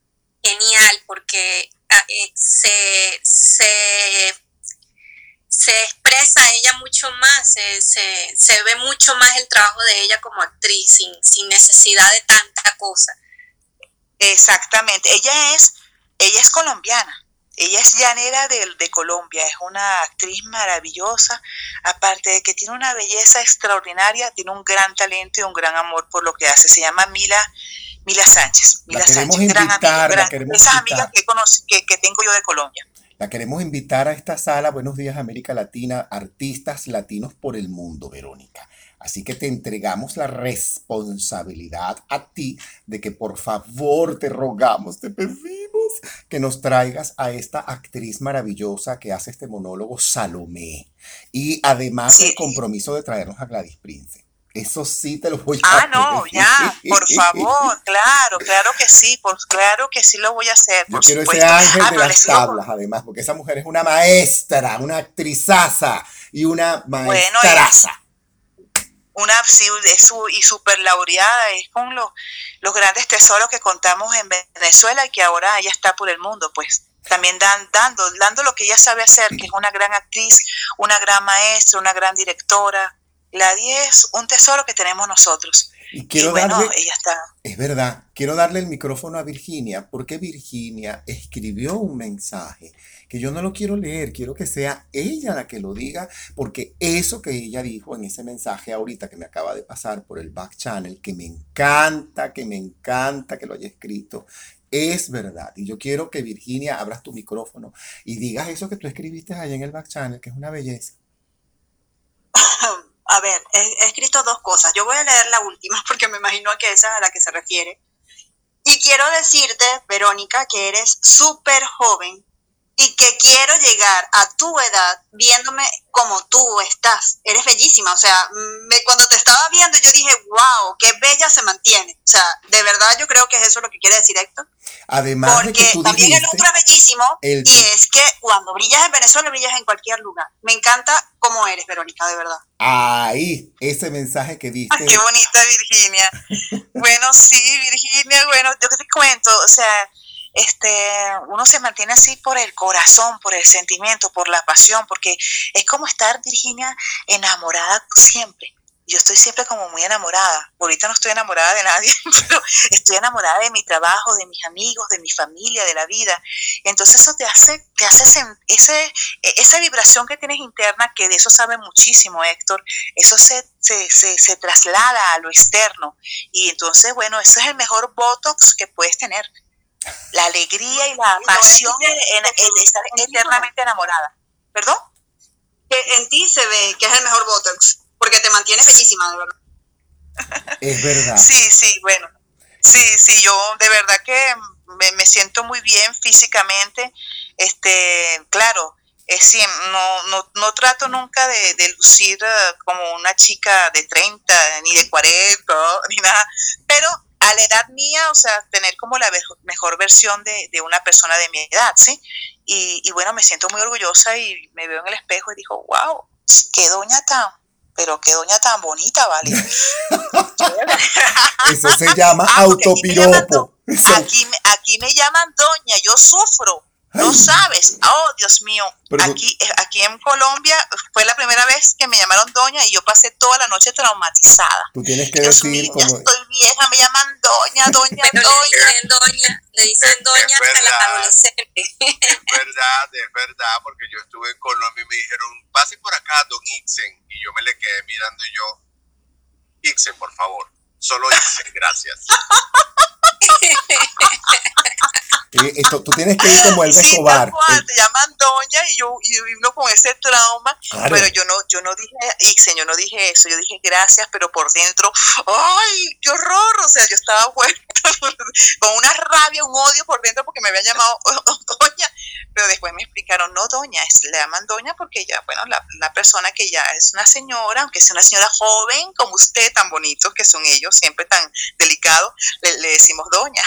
Speaker 3: Genial, porque ah, eh, se, se se expresa ella mucho más, se, se, ve mucho más el trabajo de ella como actriz, sin, sin necesidad de tanta cosa.
Speaker 5: Exactamente, ella es, ella es colombiana, ella es llanera de, de, Colombia, es una actriz maravillosa, aparte de que tiene una belleza extraordinaria, tiene un gran talento y un gran amor por lo que hace. Se llama Mila, Mila Sánchez. Mila
Speaker 2: Sánchez, gran amiga,
Speaker 5: esas amigas que, que, que tengo yo de Colombia.
Speaker 2: La queremos invitar a esta sala, Buenos Días América Latina, artistas latinos por el mundo, Verónica. Así que te entregamos la responsabilidad a ti de que por favor te rogamos, te pedimos que nos traigas a esta actriz maravillosa que hace este monólogo, Salomé. Y además el compromiso de traernos a Gladys Prince. Eso sí te lo voy
Speaker 5: a Ah, no, ya, por favor, claro, claro que sí, pues claro que sí lo voy a hacer.
Speaker 2: Yo quiero ese ángel ah, de las tablas, además, porque esa mujer es una maestra, una actrizaza y una maestraza.
Speaker 5: una sí, su, y súper laureada, es con los, los grandes tesoros que contamos en Venezuela y que ahora ella está por el mundo, pues también dan, dando, dando lo que ella sabe hacer, que es una gran actriz, una gran maestra, una gran directora, la 10 es un tesoro que tenemos nosotros.
Speaker 2: Y quiero bueno, ella está. Es verdad, quiero darle el micrófono a Virginia, porque Virginia escribió un mensaje que yo no lo quiero leer, quiero que sea ella la que lo diga, porque eso que ella dijo en ese mensaje ahorita que me acaba de pasar por el back channel, que me encanta, que me encanta que lo haya escrito, es verdad. Y yo quiero que Virginia abras tu micrófono y digas eso que tú escribiste allá en el back channel, que es una belleza.
Speaker 4: A ver, he, escrito dos cosas. Yo voy a leer la última porque me imagino que esa es a la que se refiere. Y quiero decirte, Verónica, que eres súper joven y que quiero llegar a tu edad viéndome como tú estás. Eres bellísima, o sea, me, cuando te estaba viendo yo dije, wow, qué bella se mantiene. O sea, de verdad yo creo que es eso lo que quiere decir Héctor.
Speaker 2: Además
Speaker 4: Porque
Speaker 2: de que
Speaker 4: también el otro es bellísimo y es que cuando brillas en Venezuela, brillas en cualquier lugar. Me encanta cómo eres, Verónica, de verdad.
Speaker 2: Ahí, ese mensaje que diste.
Speaker 5: qué bonita Virginia. bueno, sí, Virginia, bueno, yo te cuento, o sea, este, uno se mantiene así por el corazón, por el sentimiento, por la pasión, porque es como estar, Virginia, enamorada siempre. Yo estoy siempre como muy enamorada. Ahorita no estoy enamorada de nadie, pero estoy enamorada de mi trabajo, de mis amigos, de mi familia, de la vida. Entonces eso te hace, te hace ese, esa vibración que tienes interna, que de eso sabe muchísimo Héctor, eso se, se, se, se traslada a lo externo. Y entonces, bueno, ese es el mejor Botox que puedes tener la alegría y la pasión en, estar eternamente enamorada. ¿Perdón?
Speaker 4: Que en ti se ve que es el mejor Botox, porque te mantienes bellísima, de verdad.
Speaker 2: Es verdad.
Speaker 5: Sí, sí, bueno. Sí, sí, yo de verdad que me, siento muy bien físicamente. Este, claro, es, no, no, no trato nunca de, de, lucir eh, como una chica de 30, ni de 40, ni nada, pero a la edad mía, o sea, tener como la mejor versión de, de una persona de mi edad, ¿sí? Y, y, bueno, me siento muy orgullosa y me veo en el espejo y digo, wow, qué doña tan, pero qué doña tan bonita, ¿vale?
Speaker 2: Eso se llama ah, autopiropo.
Speaker 5: Aquí, aquí me llaman doña, yo sufro no sabes, oh Dios mío, aquí, eh, aquí en Colombia fue la primera vez que me llamaron doña y yo pasé toda la noche traumatizada.
Speaker 2: Tú tienes que decir
Speaker 5: mío, como... ya estoy vieja, me llaman doña, doña,
Speaker 3: Pero doña. Le dicen doña, le dicen doña hasta las adolescentes.
Speaker 6: Es verdad, es verdad, porque yo estuve en Colombia y me dijeron, pase por acá, don Ixen, y yo me le quedé mirando y yo, Ixen, por favor, solo Ixen, gracias.
Speaker 2: esto, tú tienes que ir como el
Speaker 5: sí, Escobar. te llaman doña y yo y uno con ese trauma, pero yo no, yo no dije, Ixen, yo no dije eso, yo dije gracias, pero por dentro, ay, qué horror, o sea, yo estaba con una rabia, un odio por dentro porque me habían llamado doña, pero después me explicaron, no doña, es, le llaman doña porque ya, bueno, la, la persona que ya es una señora, aunque sea una señora joven como usted, tan bonitos que son ellos, siempre tan delicados, le, le decimos doña.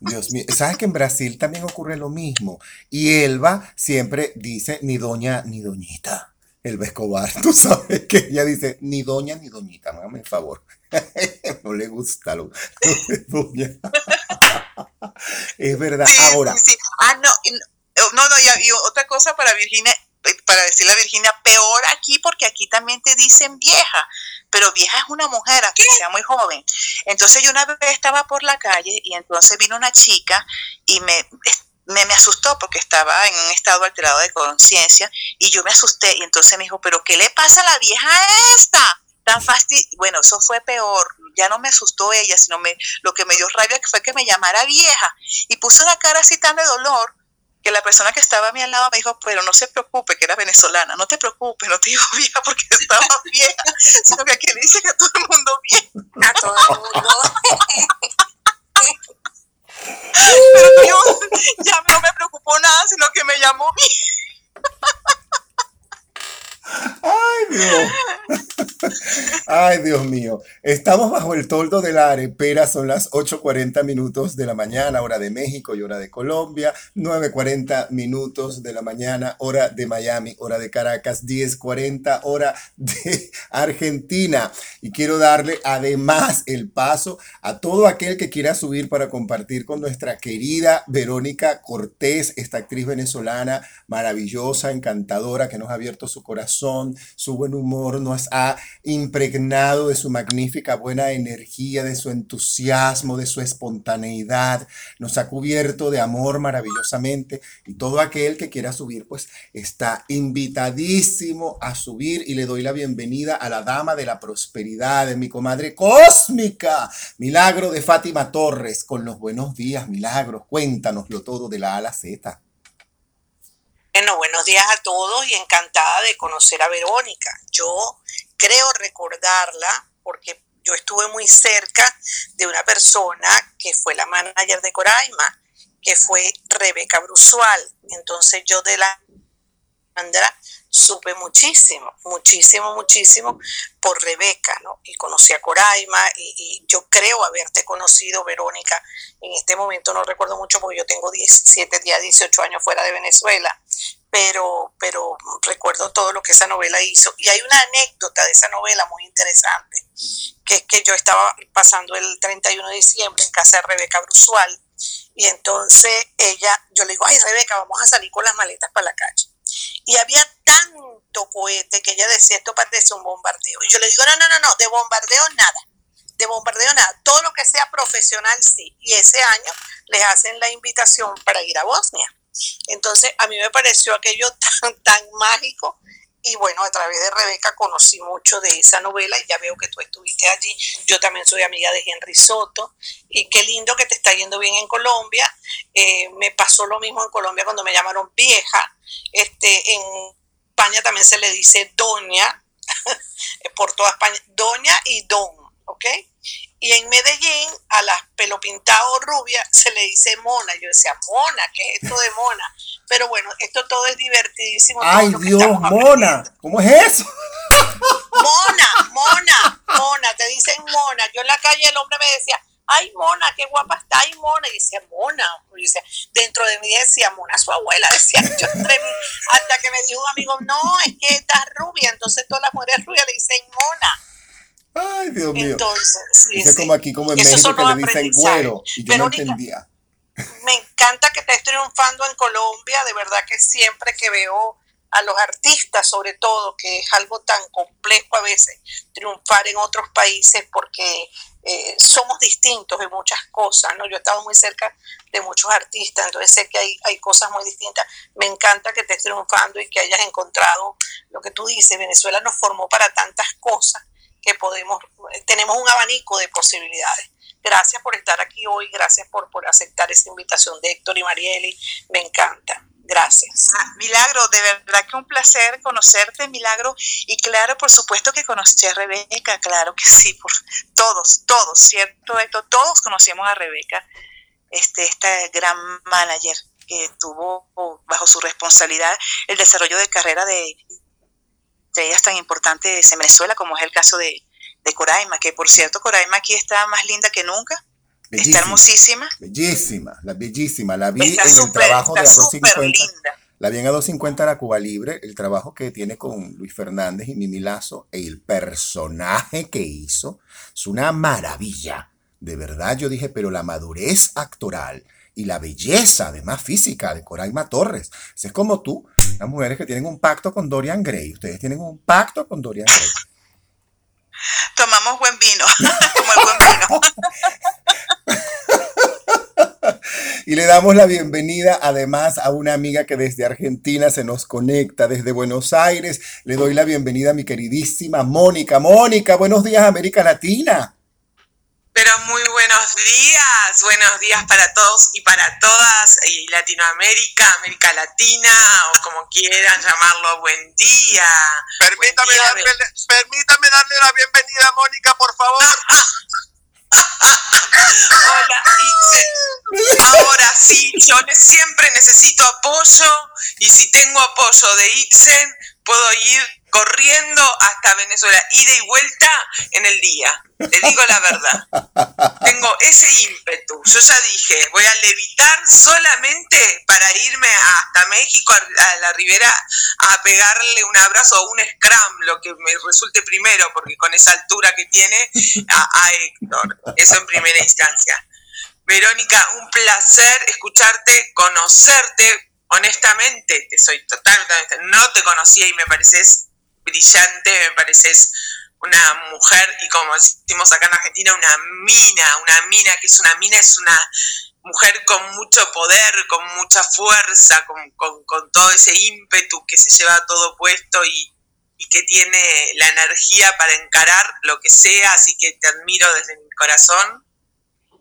Speaker 2: Dios mío, ¿sabes que en Brasil también ocurre lo mismo? Y Elba siempre dice ni doña ni doñita. Elba Escobar, tú sabes que ella dice ni doña ni doñita, hágame el favor. no le gusta lo doña. es verdad. Ahora.
Speaker 5: Ah, no, no, no, y, y otra cosa para Virginia, para decirle a Virginia, peor aquí porque aquí también te dicen vieja, pero vieja es una mujer, aunque sea muy joven. Entonces yo una vez estaba por la calle y entonces vino una chica y me, me, asustó porque estaba en un estado alterado de conciencia y yo me asusté y entonces me dijo, pero ¿qué le pasa a la vieja esta? Tan fácil, bueno, eso fue peor, ya no me asustó ella, sino me, lo que me dio rabia fue que me llamara vieja y puso una cara así tan de dolor que la persona que estaba a mi lado me dijo, pero no se preocupe, que era venezolana, no te preocupes, no te digo vieja porque estaba vieja, sino que aquí le dice que a todo el mundo bien.
Speaker 3: A todo el mundo.
Speaker 5: Pero yo ya no me preocupó nada, sino que me llamó bien.
Speaker 2: Ay, Dios. Ay, Dios mío. Estamos bajo el toldo de la arepera. Son las 8.40 minutos de la mañana, hora de México y hora de Colombia. 9.40 minutos de la mañana, hora de Miami, hora de Caracas. 10.40, hora de Argentina. Y quiero darle además el paso a todo aquel que quiera subir para compartir con nuestra querida Verónica Cortés, esta actriz venezolana maravillosa, encantadora, que nos ha abierto su corazón su buen humor nos ha impregnado de su magnífica buena energía, de su entusiasmo, de su espontaneidad, nos ha cubierto de amor maravillosamente y todo aquel que quiera subir pues está invitadísimo a subir y le doy la bienvenida a la dama de la prosperidad, de mi comadre cósmica, Milagro de Fátima Torres, con los buenos días, Milagros, cuéntanoslo todo de la A a Z.
Speaker 7: Bueno, buenos días a todos y encantada de conocer a Verónica. Yo creo recordarla porque yo estuve muy cerca de una persona que fue la manager de Coraima, que fue Rebeca Brusual. Entonces yo de la supe muchísimo, muchísimo, muchísimo por Rebeca, ¿no? Y conocí a Coraima y, yo creo haberte conocido, Verónica, en este momento no recuerdo mucho porque yo tengo 17, días, 18 años fuera de Venezuela, pero, pero recuerdo todo lo que esa novela hizo. Y hay una anécdota de esa novela muy interesante, que es que yo estaba pasando el 31 de diciembre en casa de Rebeca Brusual y entonces ella, yo le digo, ay Rebeca, vamos a salir con las maletas para la calle y había tanto cohete que ella decía, esto parece un bombardeo. Y yo le digo, no, no, no, no, de bombardeo nada, de bombardeo nada, todo lo que sea profesional sí. Y ese año les hacen la invitación para ir a Bosnia. Entonces, a mí me pareció aquello tan, tan mágico y bueno, a través de Rebeca conocí mucho de esa novela y ya veo que tú estuviste allí. Yo también soy amiga de Henry Soto y qué lindo que te está yendo bien en Colombia. Eh, me pasó lo mismo en Colombia cuando me llamaron vieja. Este, en España también se le dice doña, por toda España, doña y don, ¿ok? Y en Medellín, a las pelo pintado rubia se le dice mona. Yo decía, mona, ¿qué es esto de mona? Pero bueno, esto todo es divertidísimo.
Speaker 2: Ay, Dios, mona, ¿cómo es eso?
Speaker 7: Mona, mona, mona, te dicen mona. Yo en la calle el hombre me decía, ay, mona, qué guapa está, ay, mona. Y decía, mona. Y decía, dentro de mí decía, mona, su abuela, decía yo entre mí, hasta que me dijo un amigo, no, es que estás rubia. Entonces todas las mujeres rubias le dicen mona.
Speaker 2: Ay, Dios mío.
Speaker 7: Entonces, sí,
Speaker 2: es como aquí, como en México, que le dicen güero. Y yo no entendía.
Speaker 7: Me encanta que estés triunfando en Colombia. De verdad que siempre que veo a los artistas, sobre todo, que es algo tan complejo a veces, triunfar en otros países porque eh, somos distintos en muchas cosas, ¿no? Yo he estado muy cerca de muchos artistas, entonces sé que hay, hay cosas muy distintas. Me encanta que estés triunfando y que hayas encontrado lo que tú dices, Venezuela nos formó para tantas cosas que podemos, tenemos un abanico de posibilidades. Gracias por estar aquí hoy, gracias por, por aceptar esta invitación de Héctor y Marieli, me encanta. Gracias.
Speaker 5: Ah, Milagro, de verdad que un placer conocerte, Milagro. Y claro, por supuesto que conocí a Rebeca, claro que sí, por todos, todos, ¿cierto? Héctor? Todos conocimos a Rebeca, este, esta gran manager que tuvo bajo su responsabilidad el desarrollo de carrera de estrellas tan importantes en Venezuela, como es el caso de, Coraima, que por cierto, Coraima aquí está más linda que nunca. está hermosísima.
Speaker 2: Bellísima, la bellísima. La vi en el trabajo de a 250. La vi en a 250 la Cuba Libre, el trabajo que tiene con Luis Fernández y Mimi Lazo, el personaje que hizo es una maravilla. De verdad, yo dije, pero la madurez actoral y la belleza, además física, de Coraima Torres. Es como tú, las mujeres que tienen un pacto con Dorian Gray. Ustedes tienen un pacto con Dorian Gray.
Speaker 5: Tomamos buen vino, como el buen
Speaker 2: vino. y le damos la bienvenida además a una amiga que desde Argentina se nos conecta, desde Buenos Aires. Le doy la bienvenida a mi queridísima Mónica. Mónica, buenos días América Latina.
Speaker 8: Pero muy buenos días, buenos días para todos y para todas, y Latinoamérica, América Latina, o como quieran llamarlo, buen día.
Speaker 6: Permítame, darle, permítame darle la bienvenida a Mónica, por favor.
Speaker 8: Hola, Ixen. Ahora sí, yo siempre necesito apoyo y si tengo apoyo de Ixen, puedo ir corriendo hasta Venezuela, ida y vuelta en el día. Te digo la verdad. Tengo ese ímpetu. Yo ya dije, voy a levitar solamente para irme hasta México, a la ribera, a pegarle un abrazo o un scrum, lo que me resulte primero, porque con esa altura que tiene, a, a Héctor. Eso en primera instancia. Verónica, un placer escucharte, conocerte. Honestamente, te soy totalmente, no te conocía y me pareces brillante, me pareces una mujer y como decimos acá en Argentina, una mina, una mina, que es una mina, es una mujer con mucho poder, con mucha fuerza, con, con, todo ese ímpetu que se lleva todo puesto y, y, que tiene la energía para encarar lo que sea, así que te admiro desde mi corazón.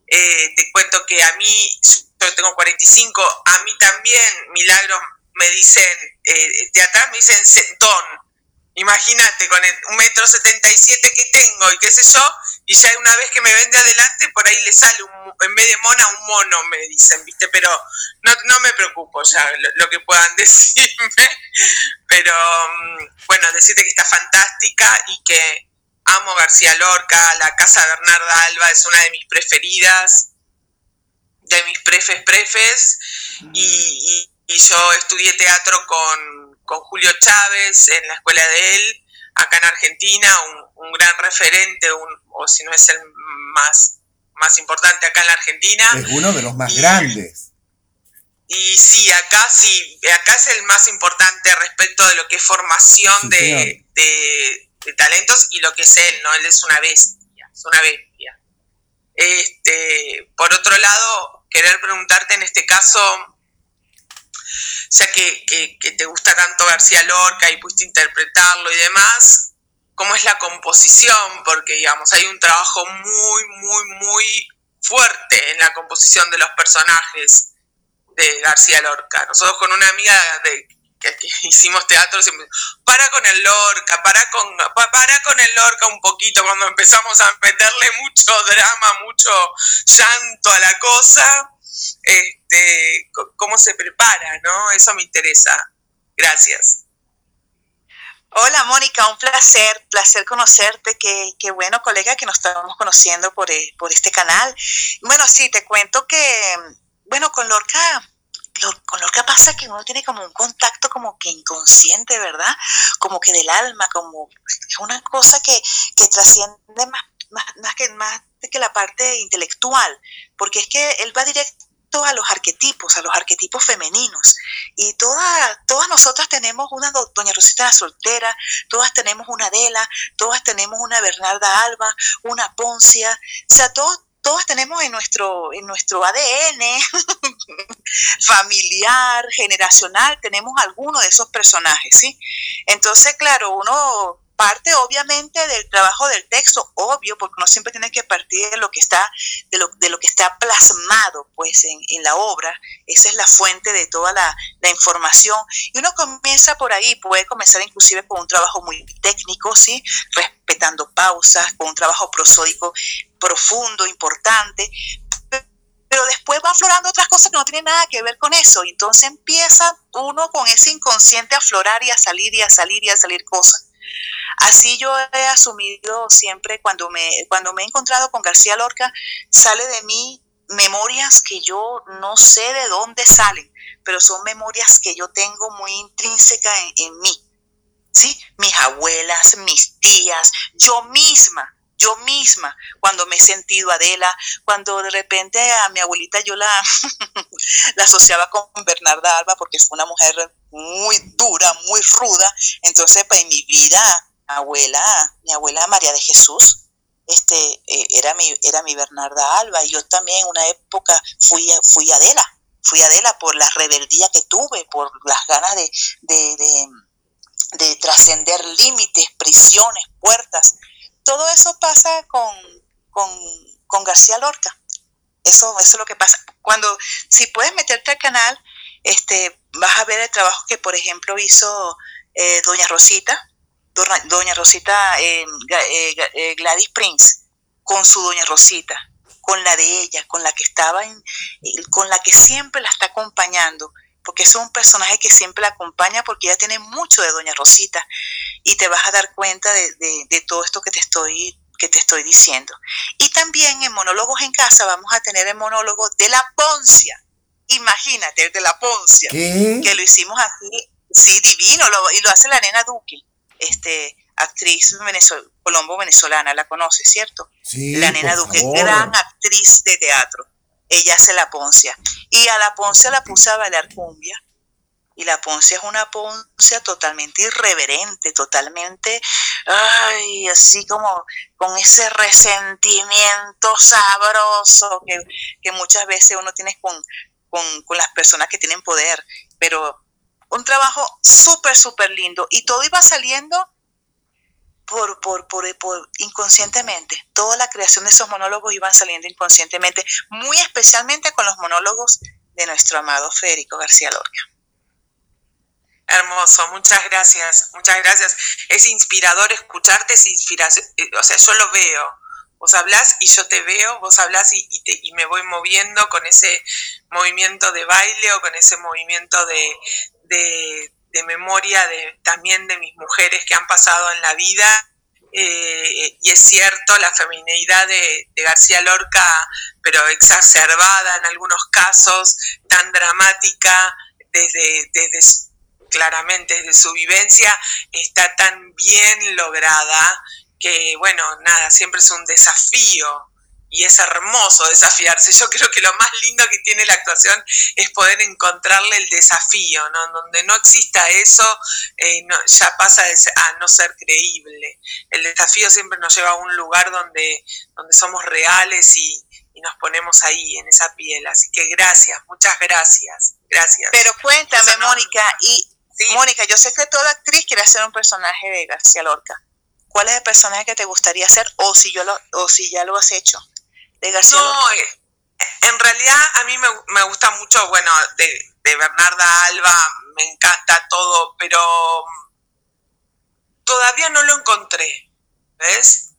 Speaker 8: Eh, te cuento que a mí, yo tengo 45, a mí también, milagros, me dicen, eh, de atrás me dicen don, Imagínate, con el un metro setenta y siete que tengo y qué sé yo, y ya una vez que me vende adelante, por ahí le sale, un, en vez de mona, un mono, me dicen, ¿viste? Pero no, no me preocupo ya lo, que puedan decirme. Pero mm, bueno, decirte que está fantástica y que amo García Lorca, la casa Bernarda Alba es una de mis preferidas, de mis prefes prefes, y yo estudié teatro con con Julio Chávez en la escuela de él, acá en Argentina, un, gran referente, o si no es el más, más importante acá en la Argentina.
Speaker 2: Es uno de los más grandes.
Speaker 8: Y sí, acá sí, acá es el más importante respecto de lo que es formación de, talentos y lo que es él, ¿no? Él es una bestia, es una bestia. Este, por otro lado, querer preguntarte en este caso, ya que, te gusta tanto García Lorca y pudiste interpretarlo y demás, ¿cómo es la composición? Porque, digamos, hay un trabajo muy, muy, muy fuerte en la composición de los personajes de García Lorca. Nosotros con una amiga de, que, hicimos teatro siempre, para con el Lorca, para con, para con el Lorca un poquito, cuando empezamos a meterle mucho drama, mucho llanto a la cosa, este, cómo se prepara, ¿no? Eso me interesa. Gracias.
Speaker 5: Hola Mónica, un placer, placer conocerte, qué, bueno colega que nos estamos conociendo por, eh, por este canal. Bueno, sí, te cuento que, bueno, con Lorca, con Lorca pasa que uno tiene como un contacto como que inconsciente, ¿verdad? Como que del alma, como es una cosa que, que trasciende más, más, más, que, más que la parte intelectual, porque es que él va directo a los arquetipos, a los arquetipos femeninos. Y todas, todas nosotras tenemos una Doña Rosita la soltera, todas tenemos una Adela, todas tenemos una Bernarda Alba, una Poncia, o sea, todos, todas tenemos en nuestro, en nuestro ADN familiar, generacional, tenemos alguno de esos personajes, ¿sí? Entonces, claro, uno parte obviamente del trabajo del texto, obvio, porque uno siempre tiene que partir de lo que está, de lo, de lo que está plasmado pues en, en, la obra, esa es la fuente de toda la, la, información. Y uno comienza por ahí, puede comenzar inclusive con un trabajo muy técnico, ¿sí? respetando pausas, con un trabajo prosódico profundo, importante, pero después va aflorando otras cosas que no tienen nada que ver con eso. Entonces empieza uno con ese inconsciente a aflorar y a salir y a salir y a salir cosas. Así yo he asumido siempre cuando me, cuando me he encontrado con García Lorca, sale de mí memorias que yo no sé de dónde salen, pero son memorias que yo tengo muy intrínsecas en, mí. ¿Sí? Mis abuelas, mis tías, yo misma, yo misma, cuando me he sentido Adela, cuando de repente a mi abuelita yo la, la asociaba con Bernarda Alba porque fue una mujer muy dura, muy ruda, entonces pues en mi vida abuela, mi abuela María de Jesús, este, eh, era, mi, era mi Bernarda Alba, y yo también en una época fui, fui Adela, fui Adela por la rebeldía que tuve, por las ganas de, de, de, trascender límites, prisiones, puertas. Todo eso pasa con, con, con García Lorca. Eso, eso es lo que pasa. Cuando, si puedes meterte al canal, este, vas a ver el trabajo que, por ejemplo, hizo eh, Doña Rosita, Doña Rosita eh, eh, Gladys Prince, con su Doña Rosita, con la de ella, con la que estaba, en, con la que siempre la está acompañando, porque es un personaje que siempre la acompaña porque ella tiene mucho de Doña Rosita y te vas a dar cuenta de, de todo esto que te estoy que te estoy diciendo. Y también en Monólogos en Casa vamos a tener el monólogo de la Poncia. Imagínate, el de la Poncia. Que lo hicimos así, sí, divino, y lo hace la nena Duque, este, actriz colombo venezolana, la conoce, ¿cierto?
Speaker 2: Sí,
Speaker 5: la nena Duque, gran actriz de teatro. Ella hace la Poncia. Y a la Poncia la puse a bailar cumbia y la Poncia es una Poncia totalmente irreverente, totalmente, ay, así como con ese resentimiento sabroso que, muchas veces uno tiene con, con, las personas que tienen poder. Pero un trabajo súper, súper lindo. Y todo iba saliendo por, por, por, por, inconscientemente. Toda la creación de esos monólogos iban saliendo inconscientemente, muy especialmente con los monólogos de nuestro amado Federico García Lorca.
Speaker 8: Hermoso, muchas gracias, muchas gracias. Es inspirador escucharte, es inspiración, eh, o sea, yo lo veo. Vos hablas y yo te veo, vos hablas y, y, me voy moviendo con ese movimiento de baile o con ese movimiento de, de, memoria de, también de mis mujeres que han pasado en la vida. Eh, y es cierto, la femineidad de, de, García Lorca, pero exacerbada en algunos casos, tan dramática desde, desde claramente desde su vivencia, está tan bien lograda que, bueno, nada, siempre es un desafío y es hermoso desafiarse. Yo creo que lo más lindo que tiene la actuación es poder encontrarle el desafío, ¿no? Donde no exista eso, eh, ya pasa a no ser creíble. El desafío siempre nos lleva a un lugar donde, donde somos reales y, y nos ponemos ahí, en esa piel. Así que gracias, muchas gracias, gracias.
Speaker 5: Pero cuéntame, Mónica, y Mónica, yo sé que toda actriz quiere hacer un personaje de García Lorca. ¿Cuál es el personaje que te gustaría hacer o si, yo lo, o si ya lo has hecho de García no,
Speaker 8: eh, en realidad a mí me, gusta mucho, bueno, de, de Bernarda Alba, me encanta todo, pero todavía no lo encontré, ¿ves?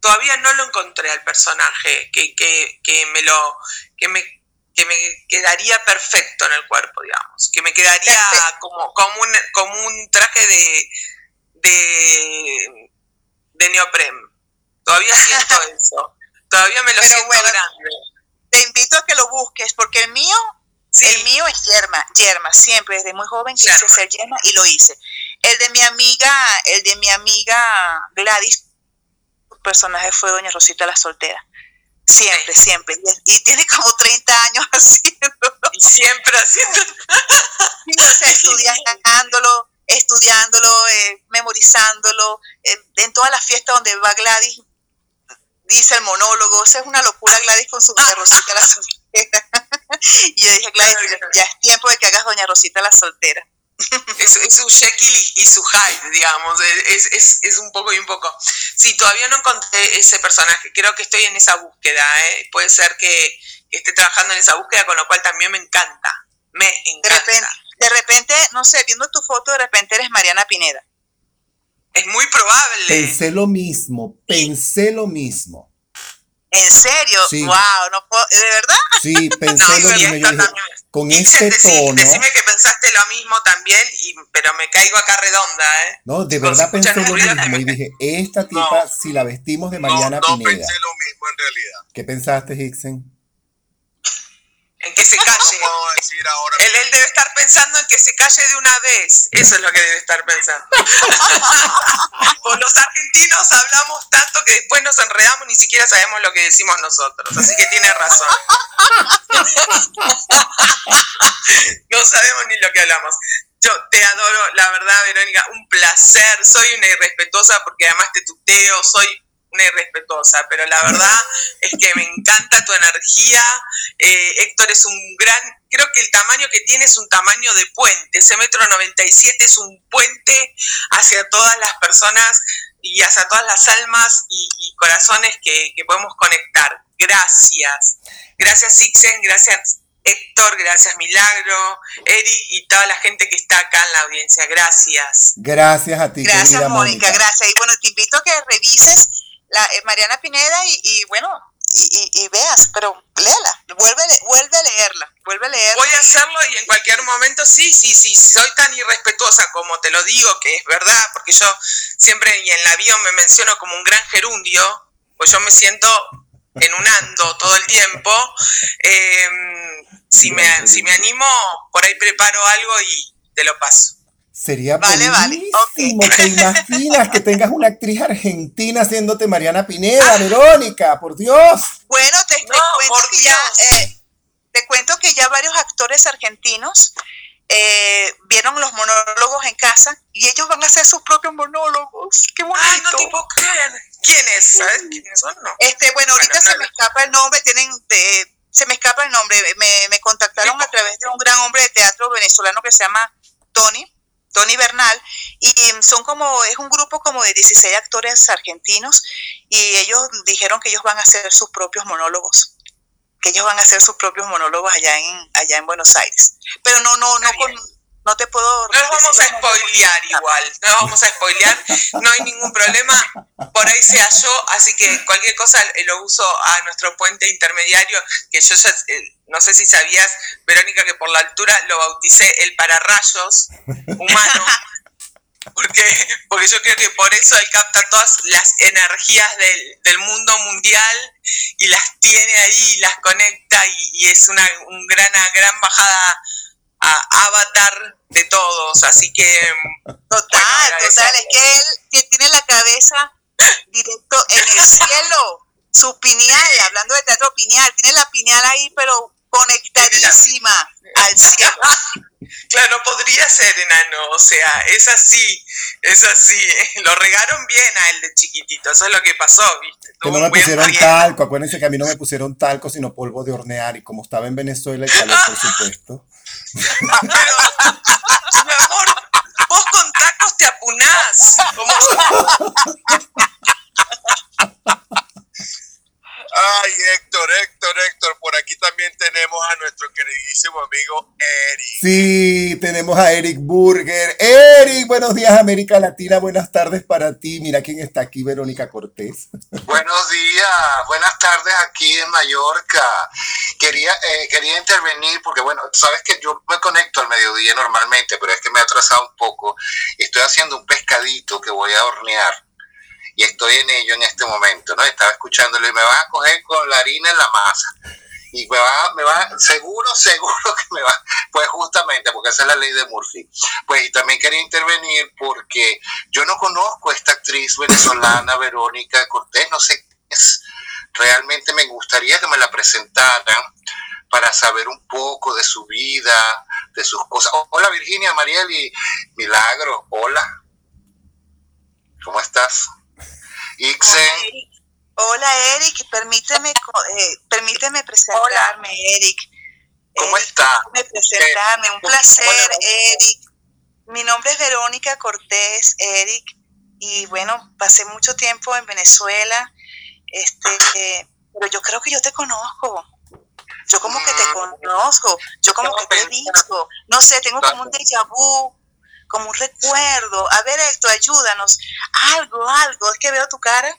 Speaker 8: Todavía no lo encontré al personaje que, que, que me lo que me que me quedaría perfecto en el cuerpo, digamos, que me quedaría como, como, un, como un traje de, de, de neopren. Todavía siento eso, todavía me lo siento grande.
Speaker 5: Te invito a que lo busques, porque el mío, el mío es yerma, yerma, siempre, desde muy joven quise ser yerma y lo hice. El de mi amiga, el de mi amiga Gladys, su personaje fue Doña Rosita la Soltera. Siempre, siempre. Y, tiene como 30 años haciéndolo.
Speaker 8: Y siempre haciendo.
Speaker 5: estudiándolo, estudiándolo, eh, memorizándolo. Eh, en todas las fiestas donde va Gladys, dice el monólogo. O sea, es una locura Gladys con su Doña Rosita la soltera. y yo dije, Gladys, ya es tiempo de que hagas Doña Rosita la soltera
Speaker 8: es, es, su Jekyll y su Hyde, digamos, es, es, es, un poco y un poco. Sí, todavía no encontré ese personaje, creo que estoy en esa búsqueda, ¿eh? puede ser que, esté trabajando en esa búsqueda, con lo cual también me encanta, me encanta.
Speaker 5: De repente, de repente, no sé, viendo tu foto, de repente eres Mariana Pineda.
Speaker 8: Es muy probable.
Speaker 2: Pensé lo mismo, pensé lo mismo.
Speaker 5: ¿En serio? Sí. Wow, no puedo, ¿de verdad?
Speaker 2: Sí, pensé lo mismo. Yo dije, con ese tono.
Speaker 8: Decime que pensaste lo mismo también, y, pero me caigo acá redonda, ¿eh?
Speaker 2: No, de verdad pensé lo mismo. Y dije, esta tipa, si la vestimos de Mariana
Speaker 6: no,
Speaker 2: no Pineda.
Speaker 6: No pensé lo mismo en realidad.
Speaker 2: ¿Qué pensaste, Hickson?
Speaker 8: En que se calle. él, él, debe estar pensando en que se calle de una vez. Eso es lo que debe estar pensando. Con los argentinos hablamos tanto que después nos enredamos, ni siquiera sabemos lo que decimos nosotros. Así que tiene razón. no sabemos ni lo que hablamos. Yo te adoro, la verdad, Verónica, un placer. Soy una irrespetuosa porque además te tuteo, soy irrespetuosa, pero la verdad es que me encanta tu energía. Eh, Héctor es un gran, creo que el tamaño que tiene es un tamaño de puente. Ese metro 97 es un puente hacia todas las personas y hasta todas las almas y, y corazones que, que, podemos conectar. Gracias. Gracias, Ixen, gracias, Héctor, gracias, Milagro, Eric y toda la gente que está acá en la audiencia. Gracias.
Speaker 2: Gracias a ti.
Speaker 5: Gracias, Mónica, gracias. Y bueno, te invito a que revises la eh, Mariana Pineda y, y bueno, y, y, veas, pero léala, vuelve, vuelve a leerla, vuelve a leerla.
Speaker 8: Voy a hacerlo y en cualquier momento sí, sí, sí, soy tan irrespetuosa como te lo digo, que es verdad, porque yo siempre y en la bio me menciono como un gran gerundio, pues yo me siento en un ando todo el tiempo. Eh, si, me, si me animo, por ahí preparo algo y te lo paso.
Speaker 2: Sería vale, vale. Okay. ¿Te imaginas que tengas una actriz argentina haciéndote Mariana Pineda, Verónica? Por Dios.
Speaker 5: Bueno, te, te cuento que ya, eh, te cuento que ya varios actores argentinos eh, vieron los monólogos en casa y ellos van a hacer sus propios monólogos. ¡Qué bonito!
Speaker 8: ¡Ay, no te puedo creer! ¿Quiénes? ¿Sabes quiénes son? No.
Speaker 5: Este, bueno, ahorita bueno, se me escapa el nombre, tienen de, se me escapa el nombre. Me, me contactaron a través de un gran hombre de teatro venezolano que se llama Tony. Tony Bernal, y son como, es un grupo como de 16 actores argentinos, y ellos dijeron que ellos van a hacer sus propios monólogos, que ellos van a hacer sus propios monólogos allá en, allá en Buenos Aires. Pero no, no, no con, no te puedo...
Speaker 8: No los vamos a spoilear igual, no los vamos a spoilear, no hay ningún problema, por ahí se halló, así que cualquier cosa lo uso a nuestro puente intermediario, que yo ya, no sé si sabías, Verónica, que por la altura lo bauticé el pararrayos humano, porque, porque yo creo que por eso él capta todas las energías del, del mundo mundial y las tiene ahí, las conecta y, y es una un gran, gran bajada a avatar de todos, así que...
Speaker 5: Total, bueno, total, es que él tiene la cabeza directo en el cielo, su pineal, hablando de teatro pineal, tiene la pineal ahí, pero conectadísima al cielo.
Speaker 8: Claro, no podría ser enano, o sea, es así, es así, lo regaron bien a él de chiquitito, eso es lo que pasó, ¿viste?
Speaker 2: Que no me pusieron talco, acuérdense que a mí no me pusieron talco, sino polvo de hornear, y como estaba en Venezuela, el calor, por supuesto.
Speaker 8: Pero, mi amor, vos con tacos te apunás.
Speaker 9: Ay, Héctor, Héctor, Héctor, por aquí también tenemos a nuestro queridísimo amigo Eric.
Speaker 2: Sí, tenemos a Eric Burger. Eric, buenos días, América Latina, buenas tardes para ti. Mira quién está aquí, Verónica Cortés.
Speaker 9: Buenos días, buenas tardes aquí en Mallorca. Quería, eh, quería intervenir porque, bueno, sabes que yo me conecto al mediodía normalmente, pero es que me he atrasado un poco. Estoy haciendo un pescadito que voy a hornear y estoy en ello en este momento, ¿no? Estaba escuchándolo y me van a coger con la harina en la masa. Y me va, me va, seguro, seguro que me va, pues justamente, porque esa es la ley de Murphy. Pues y también quería intervenir porque yo no conozco a esta actriz venezolana, Verónica Cortés, no sé qué es. Realmente me gustaría que me la presentaran para saber un poco de su vida, de sus cosas. Hola Virginia, Mariel y Milagro, hola. ¿Cómo estás? Ixen.
Speaker 5: Hola Eric, permíteme, eh, permíteme presentarme, Hola. Eric.
Speaker 9: ¿Cómo está?
Speaker 5: Permíteme presentarme, un placer, Eric. Mi nombre es Verónica Cortés, Eric, y bueno, pasé mucho tiempo en Venezuela, este, eh, pero yo creo que yo te conozco. Yo como que te conozco, yo como que te he visto, no sé, tengo como un déjà vu, como un recuerdo. A ver, esto, ayúdanos. Algo, algo. Es que veo tu cara.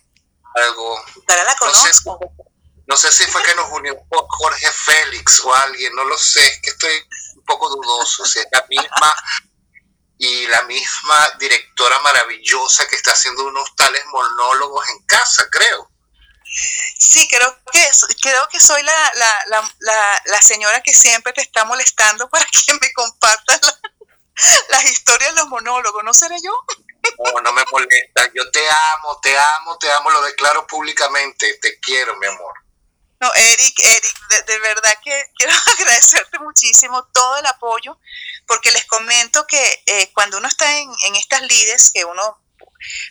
Speaker 9: Algo.
Speaker 5: Tu cara la conozco.
Speaker 9: No sé, no sé si fue que nos unió Jorge Félix o alguien, no lo sé. Es que estoy un poco dudoso. Si es la misma y la misma directora maravillosa que está haciendo unos tales monólogos en casa, creo.
Speaker 5: Sí, creo que, creo que soy la, la, la, la, la señora que siempre te está molestando para que me compartas la, las historias, los monólogos, ¿no seré yo?
Speaker 9: No, no me molesta. Yo te amo, te amo, te amo, lo declaro públicamente. Te quiero, mi amor.
Speaker 5: No, Eric, Eric, de, de verdad que quiero agradecerte muchísimo todo el apoyo, porque les comento que eh, cuando uno está en, en estas lides, que uno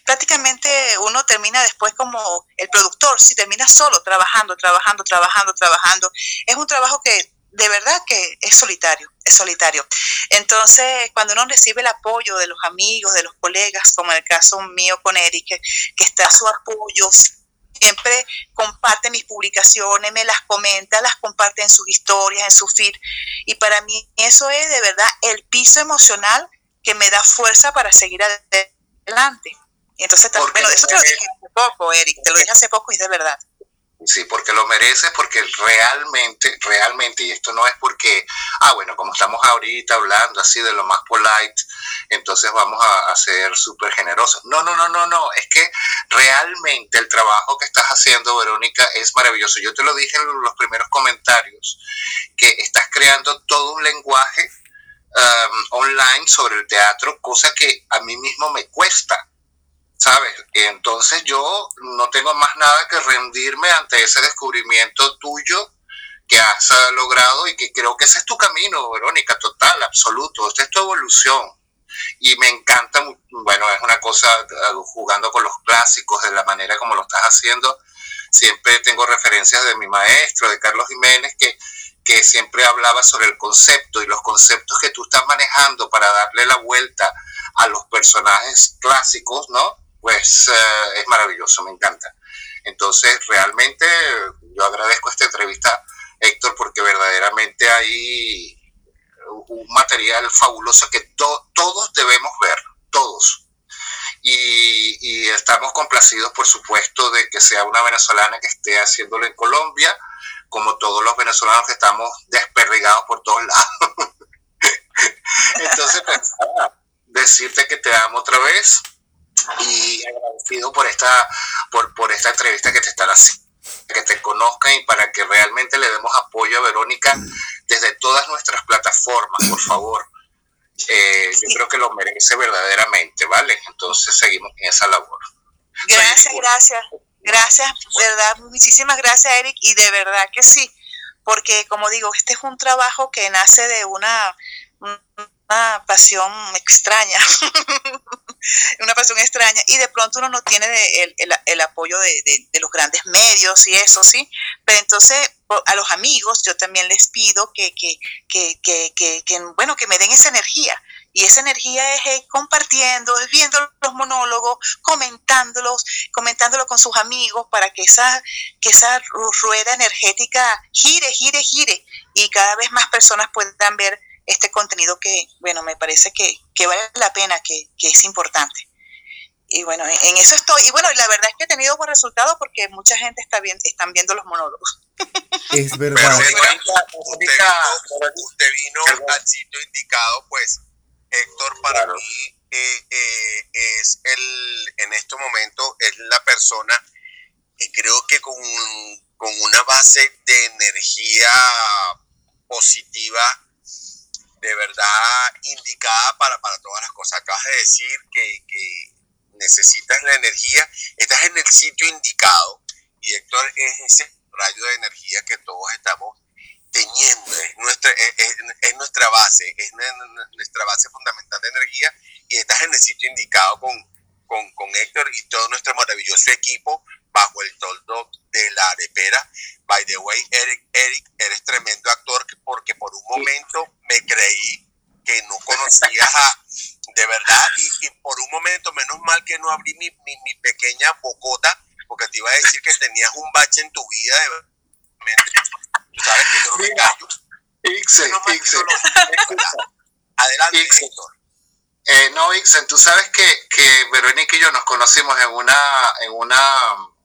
Speaker 5: prácticamente uno termina después como el productor, si termina solo, trabajando, trabajando, trabajando, trabajando. Es un trabajo que de verdad que es solitario, es solitario. Entonces, cuando uno recibe el apoyo de los amigos, de los colegas, como en el caso mío con Eric, que, que está su apoyo, siempre comparte mis publicaciones, me las comenta, las comparte en sus historias, en su feed. Y para mí eso es de verdad el piso emocional que me da fuerza para seguir adelante. Y entonces, bueno, eso te lo dije hace poco, Eric, te lo dije hace poco y es de verdad.
Speaker 9: Sí, porque lo mereces, porque realmente, realmente, y esto no es porque, ah, bueno, como estamos ahorita hablando así de lo más polite, entonces vamos a, ser súper generosos. No, no, no, no, no, es que realmente el trabajo que estás haciendo, Verónica, es maravilloso. Yo te lo dije en los primeros comentarios, que estás creando todo un lenguaje um, online sobre el teatro, cosa que a mí mismo me cuesta ¿sabes? Entonces yo no tengo más nada que rendirme ante ese descubrimiento tuyo que has logrado y que creo que ese es tu camino, Verónica, total, absoluto, esta es tu evolución. Y me encanta, bueno, es una cosa ah, jugando con los clásicos de la manera como lo estás haciendo. Siempre tengo referencias de mi maestro, de Carlos Jiménez, que, que siempre hablaba sobre el concepto y los conceptos que tú estás manejando para darle la vuelta a los personajes clásicos, ¿no? Pues eh, es maravilloso, me encanta. Entonces, realmente yo agradezco esta entrevista, Héctor, porque verdaderamente hay un material fabuloso que todos debemos ver, todos. Y, y, estamos complacidos, por supuesto, de que sea una venezolana que esté haciéndolo en Colombia, como todos los venezolanos que estamos desperdigados por todos lados. Entonces, pues, decirte que te amo otra vez, y agradecido por esta, por, por esta entrevista que te están haciendo que te conozcan y para que realmente le demos apoyo a Verónica desde todas nuestras plataformas, por favor. Eh, yo creo que lo merece verdaderamente, ¿vale? Entonces seguimos en esa labor.
Speaker 5: Gracias, gracias, gracias, verdad, muchísimas gracias, Eric, y de verdad que sí, porque como digo, este es un trabajo que nace de una, una pasión extraña, una pasión extraña, y de pronto uno no tiene el, el, el, apoyo de, de, los grandes medios y eso, ¿sí? Pero entonces a los amigos yo también les pido que, que, que, que, que bueno, que me den esa energía. Y esa energía es eh, compartiendo, es viendo los monólogos, comentándolos, comentándolo con sus amigos para que esa, que esa rueda energética gire, gire, gire y cada vez más personas puedan ver este contenido que, bueno, me parece que, que vale la pena, que, que, es importante. Y bueno, en eso estoy. Y bueno, la verdad es que he tenido buen resultado porque mucha gente está bien, están viendo los monólogos.
Speaker 2: Es verdad.
Speaker 6: Pero, usted, vino, usted vino al sitio indicado, pues, Héctor, para claro. mí eh, eh, es el, en este momento, es la persona que creo que con, con una base de energía positiva de verdad indicada para, para todas las cosas. Acabas de decir que, que, necesitas la energía, estás en el sitio indicado. Y Héctor es ese rayo de energía que todos estamos teniendo, es nuestra, es, es nuestra base, es nuestra base fundamental de energía. Y estás en el sitio indicado con, con, con Héctor y todo nuestro maravilloso equipo bajo el toldo de la arepera. By the way, Eric, Eric, eres tremendo actor porque por un momento me creí que no conocías a, de verdad, y, y por un momento, menos mal que no abrí mi, mi, mi, pequeña bocota, porque te iba a decir que tenías un bache en tu vida, de verdad. Tú sabes que yo no me callo.
Speaker 9: Ixen, Ixen.
Speaker 6: Adelante, Ixen.
Speaker 9: Eh, no, Ixen, tú sabes que, que Verónica y yo nos conocimos en una, en una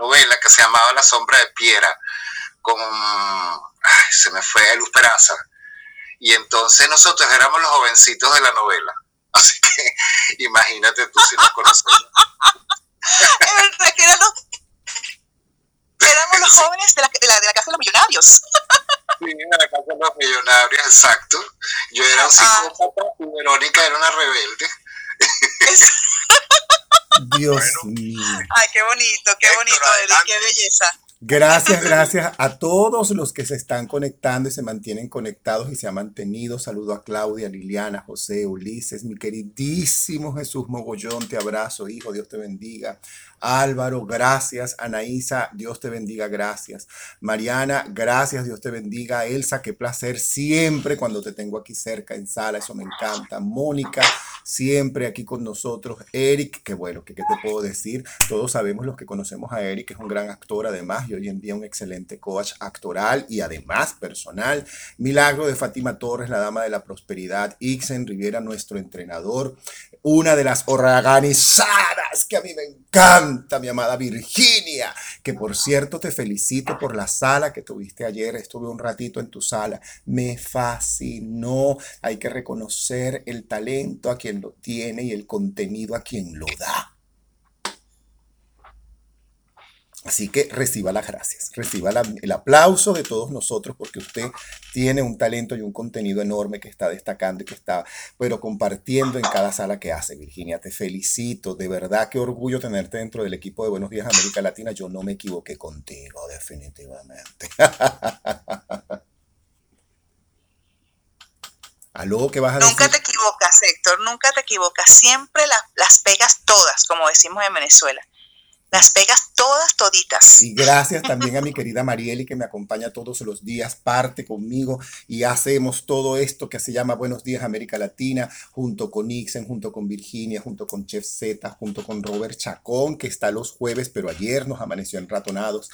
Speaker 9: novela que se llamaba La sombra de Piera, con, ay, se me fue, Luz Peraza. Y entonces nosotros éramos los jovencitos de la novela. Así que imagínate tú si nos conocemos.
Speaker 5: es verdad que éramos, éramos los jóvenes de la, de, la, de la Casa de los Millonarios.
Speaker 9: Sí, de la Casa de los Millonarios, exacto. Yo era un psicópata ah. y Verónica era una rebelde.
Speaker 2: Dios bueno. mío.
Speaker 5: Ay, qué bonito, qué Héctor, bonito, qué belleza.
Speaker 2: Gracias, gracias a todos los que se están conectando y se mantienen conectados y se han mantenido. Saludo a Claudia, Liliana, José, Ulises, mi queridísimo Jesús Mogollón, te abrazo, hijo, Dios te bendiga. Álvaro, gracias. Anaísa, Dios te bendiga, gracias. Mariana, gracias, Dios te bendiga. Elsa, qué placer siempre cuando te tengo aquí cerca en sala, eso me encanta. Mónica, siempre aquí con nosotros. Eric, qué bueno, ¿qué, te puedo decir? Todos sabemos los que conocemos a Eric, que es un gran actor además y hoy en día un excelente coach actoral y además personal. Milagro de Fátima Torres, la dama de la prosperidad. Ixen Riviera, nuestro entrenador. Una de las organizadas que a mí me encanta, mi amada Virginia, que por cierto te felicito por la sala que tuviste ayer. Estuve un ratito en tu sala. Me fascinó. Hay que reconocer el talento a quien lo tiene y el contenido a quien lo da. Así que reciba las gracias, reciba el aplauso de todos nosotros porque usted tiene un talento y un contenido enorme que está destacando y que está, pero compartiendo en cada sala que hace. Virginia, te felicito, de verdad qué orgullo tenerte dentro del equipo de Buenos Días América Latina. Yo no me equivoqué contigo, definitivamente. ¿Aló? ¿Qué vas a
Speaker 5: nunca te equivocas, Héctor, nunca te equivocas. Siempre las pegas todas, como decimos en Venezuela. Las pegas todas, toditas.
Speaker 2: Y gracias también a mi querida Marieli que me acompaña todos los días, parte conmigo y hacemos todo esto que se llama Buenos Días América Latina, junto con Ixen, junto con Virginia, junto con Chef Z, junto con Robert Chacón, que está los jueves, pero ayer nos amaneció enratonados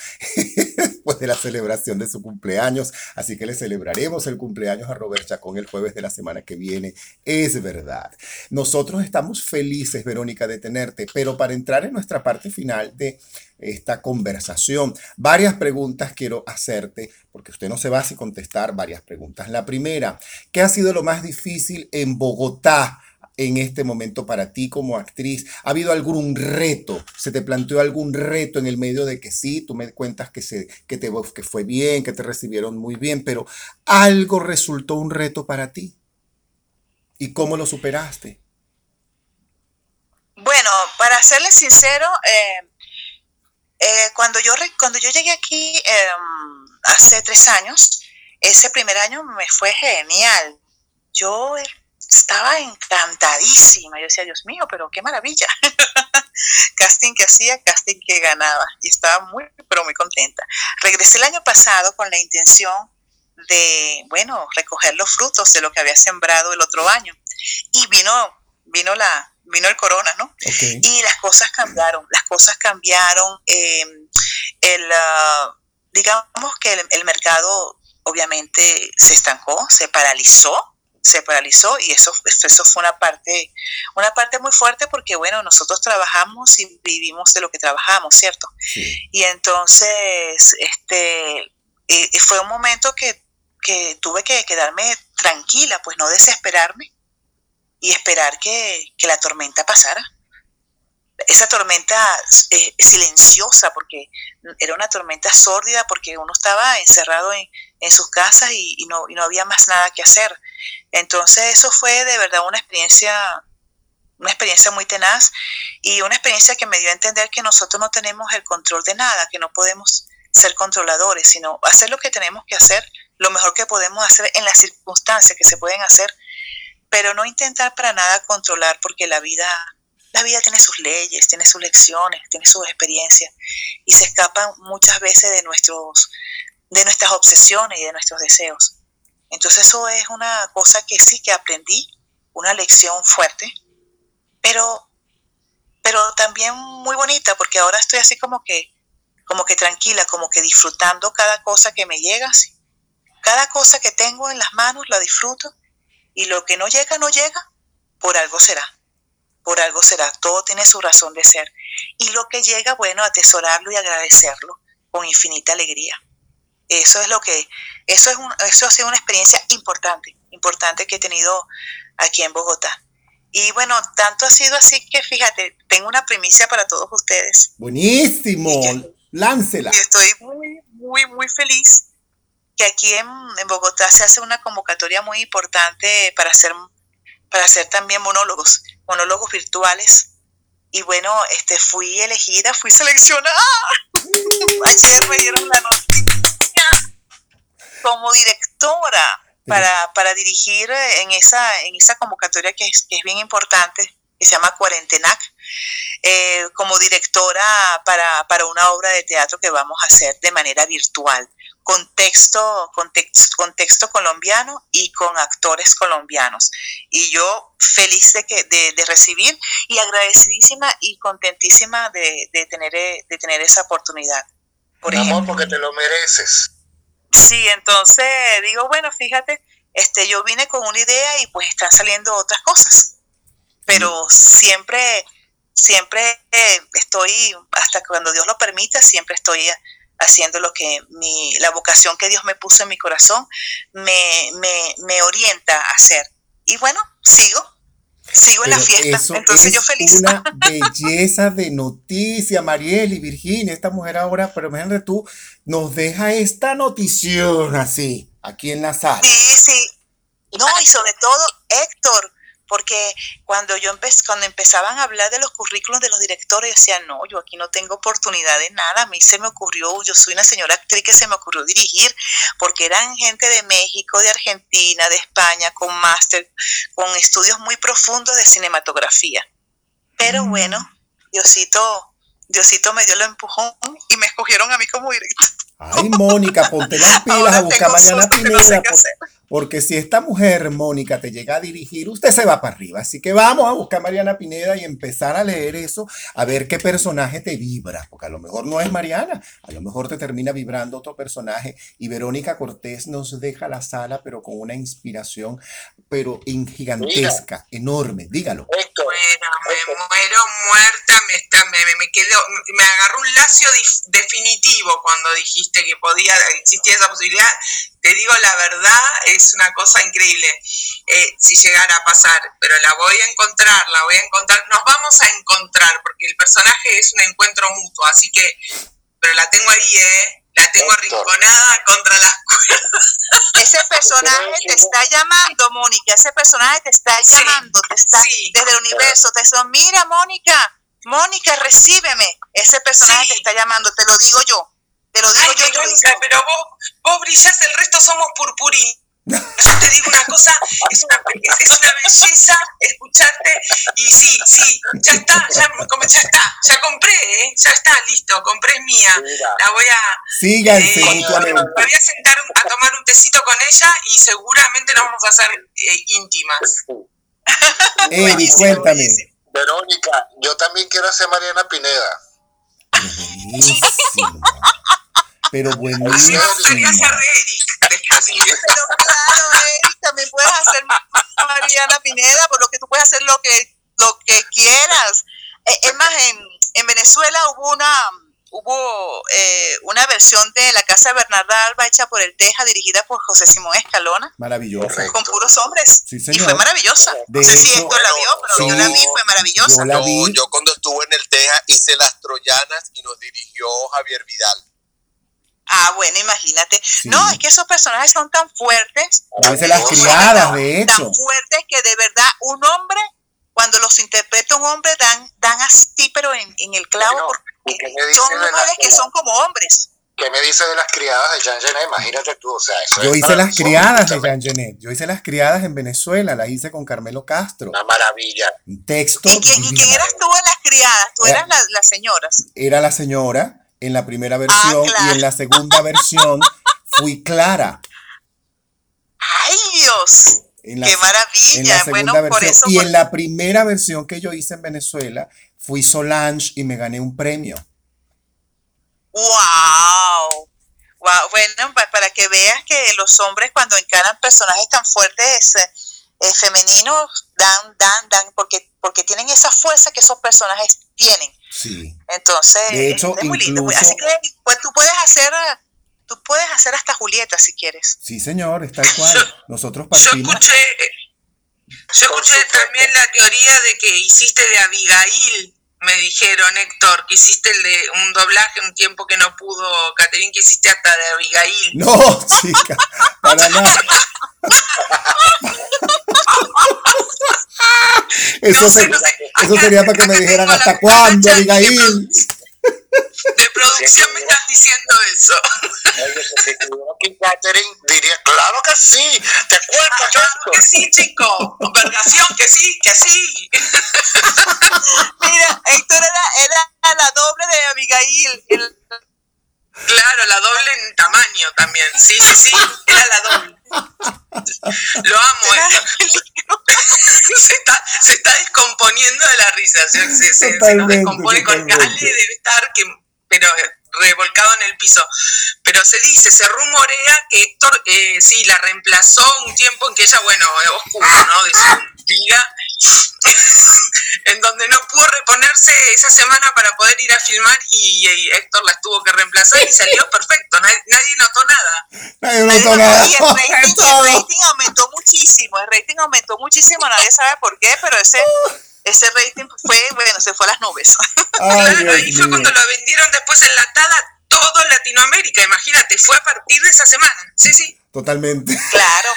Speaker 2: de la celebración de su cumpleaños. Así que le celebraremos el cumpleaños a Robert Chacón el jueves de la semana que viene. Es verdad. Nosotros estamos felices, Verónica, de tenerte, pero para entrar en nuestra parte final, de esta conversación. Varias preguntas quiero hacerte, porque usted no se va a contestar varias preguntas. La primera, ¿qué ha sido lo más difícil en Bogotá? En este momento para ti como actriz? ¿Ha habido algún reto? ¿Se te planteó algún reto en el medio de que sí, tú me cuentas que, se, que, te, que fue bien, que te recibieron muy bien, pero algo resultó un reto para ti? ¿Y cómo lo superaste?
Speaker 5: Bueno, para serle sincero, eh, eh, cuando, yo, cuando yo llegué aquí em, hace tres años, ese primer año me fue genial. Yo estaba encantadísima. Yo decía, Dios mío, pero qué maravilla. casting que hacía, casting que ganaba. Y estaba muy, pero muy contenta. Regresé el año pasado con la intención de, bueno, recoger los frutos de lo que había sembrado el otro año. Y vino, vino la, vino el corona, ¿no? Y las cosas cambiaron, las cosas cambiaron. Em, el, ah, digamos que el, mercado obviamente se estancó, se paralizó, se paralizó y eso, eso fue una parte, una parte muy fuerte porque, bueno, nosotros trabajamos y vivimos de lo que trabajamos, ¿cierto? Y entonces, este, fue un momento que, que tuve que quedarme tranquila, pues no desesperarme y esperar que, la tormenta pasara. Esa tormenta eh, silenciosa, porque era una tormenta sórdida, porque uno estaba encerrado en, sus casas y, no, y no había más nada que hacer. Entonces eso fue de verdad una experiencia una experiencia muy tenaz y una experiencia que me dio a entender que nosotros no tenemos el control de nada, que no podemos ser controladores, sino hacer lo que tenemos que hacer, lo mejor que podemos hacer en las circunstancias que se pueden hacer pero no intentar para nada controlar porque la vida, la vida tiene sus leyes, tiene sus lecciones, tiene sus experiencias y se escapan muchas veces de, nuestros, de nuestras obsesiones y de nuestros deseos. Entonces eso es una cosa que sí que aprendí, una lección fuerte, pero, pero también muy bonita porque ahora estoy así como que, como que tranquila, como que disfrutando cada cosa que me llega. Cada cosa que tengo en las manos la disfruto y lo que no llega, no llega, por algo será. Por algo será. Todo tiene su razón de ser. Y lo que llega, bueno, atesorarlo y agradecerlo con infinita alegría. Eso es lo que, eso es un, eso ha sido una experiencia importante, importante que he tenido aquí en Bogotá. Y bueno, tanto ha sido así que fíjate, tengo una primicia para todos ustedes.
Speaker 2: Buenísimo, láncela.
Speaker 5: Y estoy muy, muy, muy feliz que aquí en, Bogotá se hace una convocatoria muy importante para hacer, para hacer también monólogos, monólogos virtuales y bueno, este, fui elegida, fui seleccionada. Ayer me dieron la noticia como directora para, para dirigir en esa, en esa convocatoria que es, que es bien importante, que se llama Cuarentenac, eh, como directora para, para, una obra de teatro que vamos a hacer de manera virtual, con texto, con texto, colombiano y con actores colombianos. Y yo feliz de, que, de, de recibir y agradecidísima y contentísima de, de, tener, de tener esa oportunidad.
Speaker 9: Por amor, porque te lo mereces.
Speaker 5: Sí, entonces digo, bueno, fíjate, este, yo vine con una idea y pues están saliendo otras cosas, pero siempre, siempre eh, estoy, hasta cuando Dios lo permita, siempre estoy haciendo lo que mi, la vocación que Dios me puso en mi corazón me, me, me orienta a hacer. Y bueno, sigo, sigo en la fiesta. Entonces yo feliz.
Speaker 2: Una belleza de noticia, Mariel y Virginia, esta mujer ahora, pero imagínate tú, nos deja esta notición así, aquí en la sala.
Speaker 5: Sí, sí. No, y sobre todo, Héctor, porque cuando yo empecé, cuando empezaban a hablar de los currículos de los directores, yo decía, no, yo aquí no tengo oportunidad de nada, a mí se me ocurrió, yo soy una señora actriz que se me ocurrió dirigir, porque eran gente de México, de Argentina, de España, con máster, con estudios muy profundos de cinematografía. Pero mm. bueno, Diosito, Diosito me dio el empujón y me escogieron a mí como director.
Speaker 2: Ay, Mónica, ponte las pilas a buscar mañana Pineda. Porque si esta mujer, Mónica, te llega a dirigir, usted se va para arriba. Así que vamos a buscar a Mariana Pineda y empezar a leer eso, a ver qué personaje te vibra. Porque a lo mejor no es Mariana, a lo mejor te termina vibrando otro personaje. Y Verónica Cortés nos deja la sala, pero con una inspiración, pero gigantesca, enorme. Dígalo.
Speaker 8: Bueno, me muero muerta, me, está, me, me, quedo, me agarró un lacio definitivo cuando dijiste que podía existir esa posibilidad te digo la verdad, es una cosa increíble eh, si llegara a pasar, pero la voy a encontrar, la voy a encontrar, nos vamos a encontrar, porque el personaje es un encuentro mutuo, así que, pero la tengo ahí, ¿eh? La tengo arrinconada contra las
Speaker 5: Ese personaje te está llamando, Mónica, ese personaje te está llamando, te está desde el universo, te dice, mira, Mónica, Mónica, recíbeme. Ese personaje te está llamando, te lo digo yo. Te lo digo yo,
Speaker 8: pero vos, vos brillás, el resto somos purpurín. Yo te digo una cosa, es una, es, una belleza escucharte y sí, sí, ya está, ya, ya está, ya compré, ¿eh? ya está, listo, compré mía. La voy a...
Speaker 2: Síganse
Speaker 8: eh, Me voy a sentar a tomar un tecito con ella y seguramente nos vamos a hacer eh, íntimas.
Speaker 2: Eri, cuéntame.
Speaker 9: Verónica, yo también quiero hacer Mariana Pineda.
Speaker 2: Pero buenísimo.
Speaker 8: Ser Eric.
Speaker 5: Pero claro, Eric, también puedes hacer Mariana Pineda, por lo que tú puedes hacer lo que, lo que quieras. Eh, es más, en, en Venezuela hubo una hubo eh, una versión de La Casa de Bernarda Alba hecha por el Teja, dirigida por José Simón Escalona.
Speaker 2: Maravillosa.
Speaker 5: Con puros hombres.
Speaker 2: Sí, señor.
Speaker 5: Y fue maravillosa.
Speaker 2: De
Speaker 5: no sé si Héctor la vio, pero
Speaker 2: sí,
Speaker 5: yo la vi, fue maravillosa.
Speaker 2: Yo la vi.
Speaker 6: No, yo cuando estuve en el Teja hice Las Troyanas y nos dirigió Javier Vidal.
Speaker 5: Ah, bueno, imagínate. No, es que esos personajes son tan fuertes.
Speaker 2: Debe las criadas, de hecho.
Speaker 5: Tan fuertes que de verdad un hombre, cuando los interpreta un hombre, dan, dan así, pero en, en el clavo,
Speaker 9: Bueno,
Speaker 5: porque
Speaker 9: ¿y qué me dice
Speaker 5: son mujeres que son como hombres.
Speaker 9: ¿Qué me dices de las criadas de Jean Genet? Imagínate tú, o sea, eso
Speaker 2: Yo
Speaker 9: es
Speaker 2: hice las criadas de Jean Genet. Yo hice las criadas en Venezuela. La hice con Carmelo Castro.
Speaker 9: Una maravilla.
Speaker 2: Un texto.
Speaker 5: ¿Y quién, y quién eras tú en las criadas? Tú eras la- las señoras.
Speaker 2: Era la señora en la primera versión
Speaker 5: claro.
Speaker 2: y en la segunda versión fui Clara.
Speaker 5: ¡Ay, Dios!
Speaker 2: En la,
Speaker 5: ¡Qué
Speaker 2: en la
Speaker 5: maravilla!
Speaker 2: segunda
Speaker 5: Bueno, por
Speaker 2: versión.
Speaker 5: eso.
Speaker 2: y
Speaker 5: por-
Speaker 2: en la primera versión que yo hice en Venezuela fui Solange y me gané un premio.
Speaker 5: ¡Wow! Wow, bueno, pa- para que veas que los hombres cuando encaran personajes tan fuertes eh, eh, femeninos dan, dan, dan, porque, porque tienen esa fuerza que esos personajes tienen.
Speaker 2: Sí.
Speaker 5: Entonces,
Speaker 2: De hecho,
Speaker 5: es muy lindo.
Speaker 2: incluso-
Speaker 5: Así que pues, tú puedes hacer, eh, tú puedes hacer hasta Julieta si quieres.
Speaker 2: Sí, señor, es tal cual. Nosotros
Speaker 8: Yo
Speaker 2: partimos.
Speaker 8: escuché, yo escuché también la teoría de que hiciste de Abigail, me dijeron, Héctor, que hiciste el de un doblaje un tiempo que no pudo, Caterín, que hiciste hasta de Abigail.
Speaker 2: No, chica, para nada. Eso
Speaker 8: No sé,
Speaker 2: fue,
Speaker 8: no sé.
Speaker 2: Eso sería para que me dijeran hasta cuándo, Abigail.
Speaker 8: De producción me están diciendo eso.
Speaker 9: Aquí Catherine diría, claro que sí, ¿te acuerdas?
Speaker 8: Claro que sí, chico. Vergación, que sí, que sí.
Speaker 5: Mira, Héctor era, era la doble de Abigail. El-
Speaker 8: Claro, la doble en tamaño también. Sí, sí, sí, era la doble. Lo amo, Héctor. se, está, se está descomponiendo de la risa. Se, se, se- nos
Speaker 2: Totalmente,
Speaker 8: descompone con
Speaker 2: totalmente.
Speaker 8: Ale, debe estar que, pero revolcado en el piso. Pero se dice, se rumorea que Héctor eh, sí la reemplazó un tiempo en que ella, bueno, es oscuro, ¿no? De su vida. en donde no pudo reponerse esa semana para poder ir a filmar y, y Héctor las tuvo que reemplazar y salió perfecto, nadie, nadie notó nada.
Speaker 2: Nadie notó nada.
Speaker 5: Y el rating, el rating aumentó muchísimo, el rating aumentó muchísimo, nadie sabe por qué, pero ese, ese rating fue, bueno, se fue a las nubes.
Speaker 2: Ay,
Speaker 8: claro, y fue cuando lo vendieron después enlatada todo Latinoamérica, imagínate, fue a partir de esa semana. Sí, sí.
Speaker 2: Totalmente.
Speaker 5: Claro.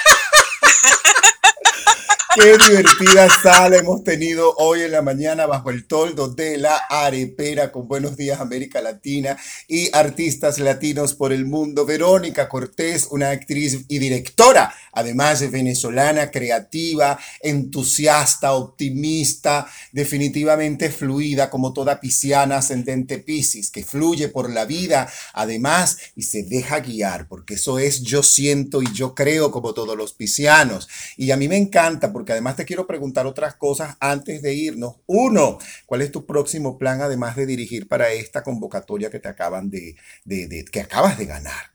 Speaker 2: Qué divertida sala hemos tenido hoy en la mañana bajo el toldo de la arepera con Buenos Días América Latina y artistas latinos por el mundo. Verónica Cortés, una actriz y directora, además de venezolana, creativa, entusiasta, optimista, definitivamente fluida como toda pisciana ascendente Piscis, que fluye por la vida, además, y se deja guiar, porque eso es yo siento y yo creo como todos los piscianos. Y a mí me encanta porque además te quiero preguntar otras cosas antes de irnos. Uno, ¿cuál es tu próximo plan además de dirigir para esta convocatoria que te acaban de- que acabas de ganar?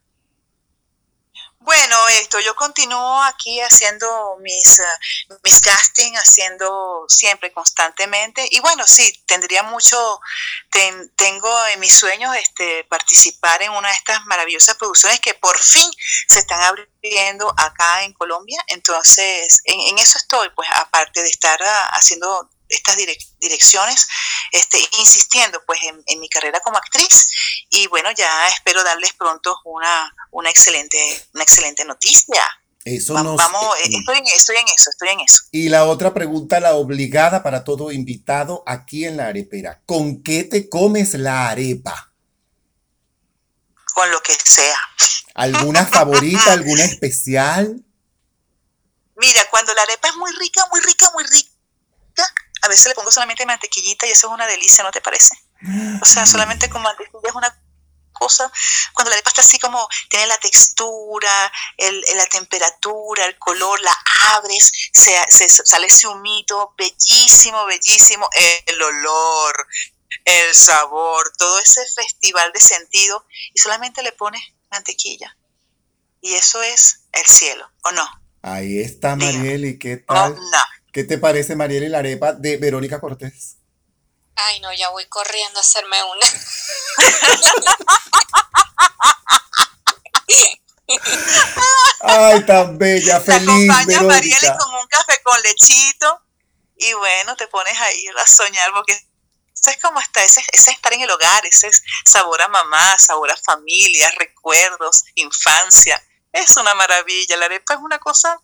Speaker 5: Bueno, esto, yo continúo aquí haciendo mis, eh, mis casting, haciendo siempre constantemente. Y bueno, sí, tendría mucho, ten- tengo en mis sueños este, participar en una de estas maravillosas producciones que por fin se están abriendo acá en Colombia. Entonces, en, en eso estoy, pues aparte de estar ah, haciendo estas direc- direcciones, este, insistiendo pues en, en mi carrera como actriz y bueno, ya espero darles pronto una, una excelente, una excelente noticia.
Speaker 2: Eso
Speaker 5: Va-
Speaker 2: nos-
Speaker 5: Vamos, eh, estoy en, estoy en eso, estoy en eso.
Speaker 2: Y la otra pregunta, la obligada para todo invitado aquí en la arepera. ¿Con qué te comes la arepa?
Speaker 5: Con lo que sea.
Speaker 2: ¿Alguna favorita, alguna especial?
Speaker 5: Mira, cuando la arepa es muy rica, muy rica, muy rica, a veces le pongo solamente mantequillita y eso es una delicia, ¿no te parece? O sea, solamente con mantequilla es una cosa, cuando la arepa está así como, tiene la textura, el, la temperatura, el color, la abres, se, se- sale ese humito, bellísimo, bellísimo, el olor, el sabor, todo ese festival de sentido, y solamente le pones mantequilla. Y eso es el cielo, ¿o no?
Speaker 2: Ahí está
Speaker 5: Dígame.
Speaker 2: Marieli, ¿qué
Speaker 5: ¿O
Speaker 2: tal?
Speaker 5: no?
Speaker 2: ¿Qué te parece Marieli la arepa de Verónica Cortés?
Speaker 3: Ay, no, ya voy corriendo a hacerme una.
Speaker 2: Ay, tan bella,
Speaker 5: Te
Speaker 2: feliz
Speaker 5: acompañas, Marieli,
Speaker 2: Verónica.
Speaker 5: con un café con lechito y bueno, te pones ahí a soñar porque eso es como está, ese, ese estar en el hogar, ese es sabor a mamá, sabor a familia, recuerdos, infancia. Es una maravilla, la arepa es una cosa,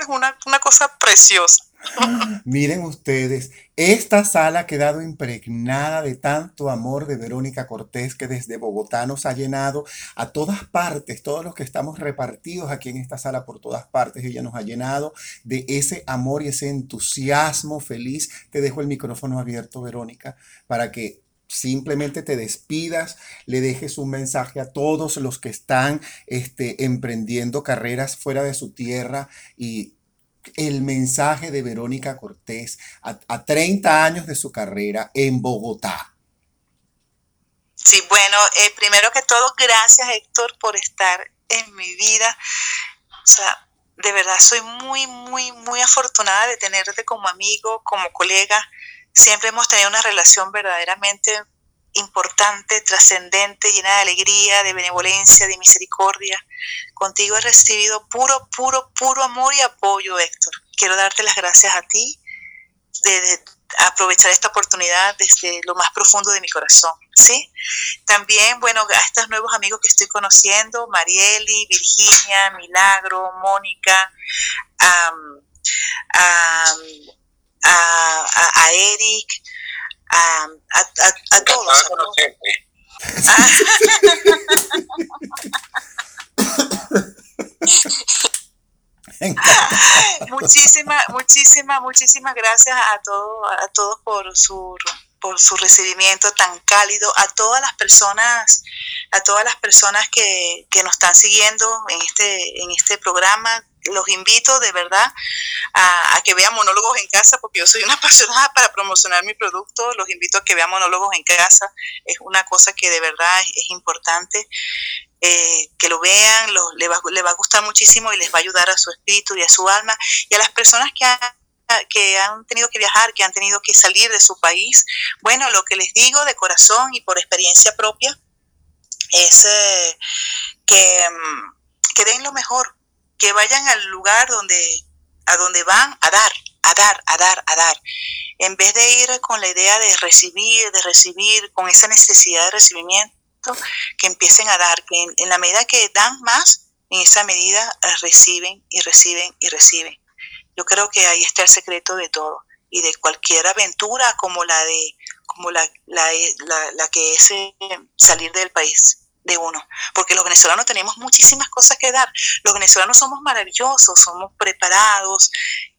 Speaker 5: es una, una cosa preciosa.
Speaker 2: Miren ustedes, esta sala ha quedado impregnada de tanto amor de Verónica Cortés que desde Bogotá nos ha llenado a todas partes, todos los que estamos repartidos aquí en esta sala por todas partes, ella nos ha llenado de ese amor y ese entusiasmo feliz. Te dejo el micrófono abierto, Verónica, para que simplemente te despidas, le dejes un mensaje a todos los que están este, emprendiendo carreras fuera de su tierra y el mensaje de Verónica Cortés a, a 30 años de su carrera en Bogotá.
Speaker 5: Sí, bueno, eh, primero que todo, gracias Héctor por estar en mi vida. O sea, de verdad soy muy, muy, muy afortunada de tenerte como amigo, como colega. Siempre hemos tenido una relación verdaderamente importante, trascendente, llena de alegría, de benevolencia, de misericordia. Contigo he recibido puro, puro, puro amor y apoyo, Héctor. Quiero darte las gracias a ti de, aprovechar esta oportunidad desde lo más profundo de mi corazón, ¿sí? También, bueno, a estos nuevos amigos que estoy conociendo, Marieli, Virginia, Milagro, Mónica, a- a a Eric, a, a, a, a todos. a todos. muchísimas, muchísimas, muchísimas gracias a todos, a todos por su por su recibimiento tan cálido, a todas las personas, a todas las personas que, que nos están siguiendo en este, en este programa. Los invito de verdad a, que vean monólogos en casa, porque yo soy una apasionada para promocionar mi producto. Los invito a que vean monólogos en casa. Es una cosa que de verdad es, importante. Eh, que lo vean, lo, le, va, le va a gustar muchísimo y les va a ayudar a su espíritu y a su alma. Y a las personas que han que han tenido que viajar, que han tenido que salir de su país. Bueno, lo que les digo de corazón y por experiencia propia es eh, que, que den lo mejor, que vayan al lugar donde, a donde van a dar, a dar, a dar, a dar. En vez de ir con la idea de recibir, de recibir, con esa necesidad de recibimiento, que empiecen a dar, que en, la medida que dan más, en esa medida reciben y reciben y reciben. Yo creo que ahí está el secreto de todo y de cualquier aventura como la de como la, la, la, la que es eh, salir del país de uno, porque los venezolanos tenemos muchísimas cosas que dar. Los venezolanos somos maravillosos, somos preparados,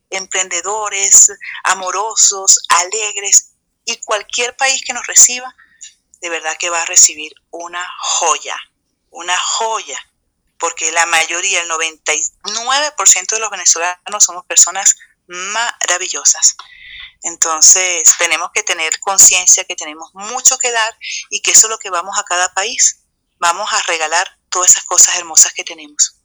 Speaker 5: emprendedores, amorosos, alegres, y cualquier país que nos reciba, de verdad que va a recibir una joya, una joya porque la mayoría, el 99% de los venezolanos somos personas maravillosas. Entonces, tenemos que tener conciencia que tenemos mucho que dar y que eso es lo que vamos a cada país. Vamos a regalar todas esas cosas hermosas que tenemos.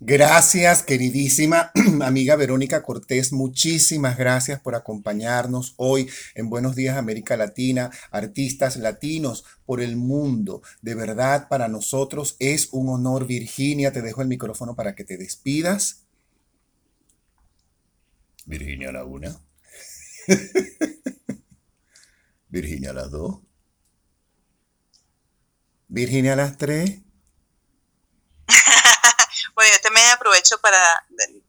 Speaker 2: Gracias, queridísima amiga Verónica Cortés. Muchísimas gracias por acompañarnos hoy en Buenos Días América Latina, artistas latinos por el mundo. De verdad, para nosotros es un honor. Virginia, te dejo el micrófono para que te despidas. Virginia la una. Virginia la dos. Virginia las tres.
Speaker 5: Bueno, yo también aprovecho para,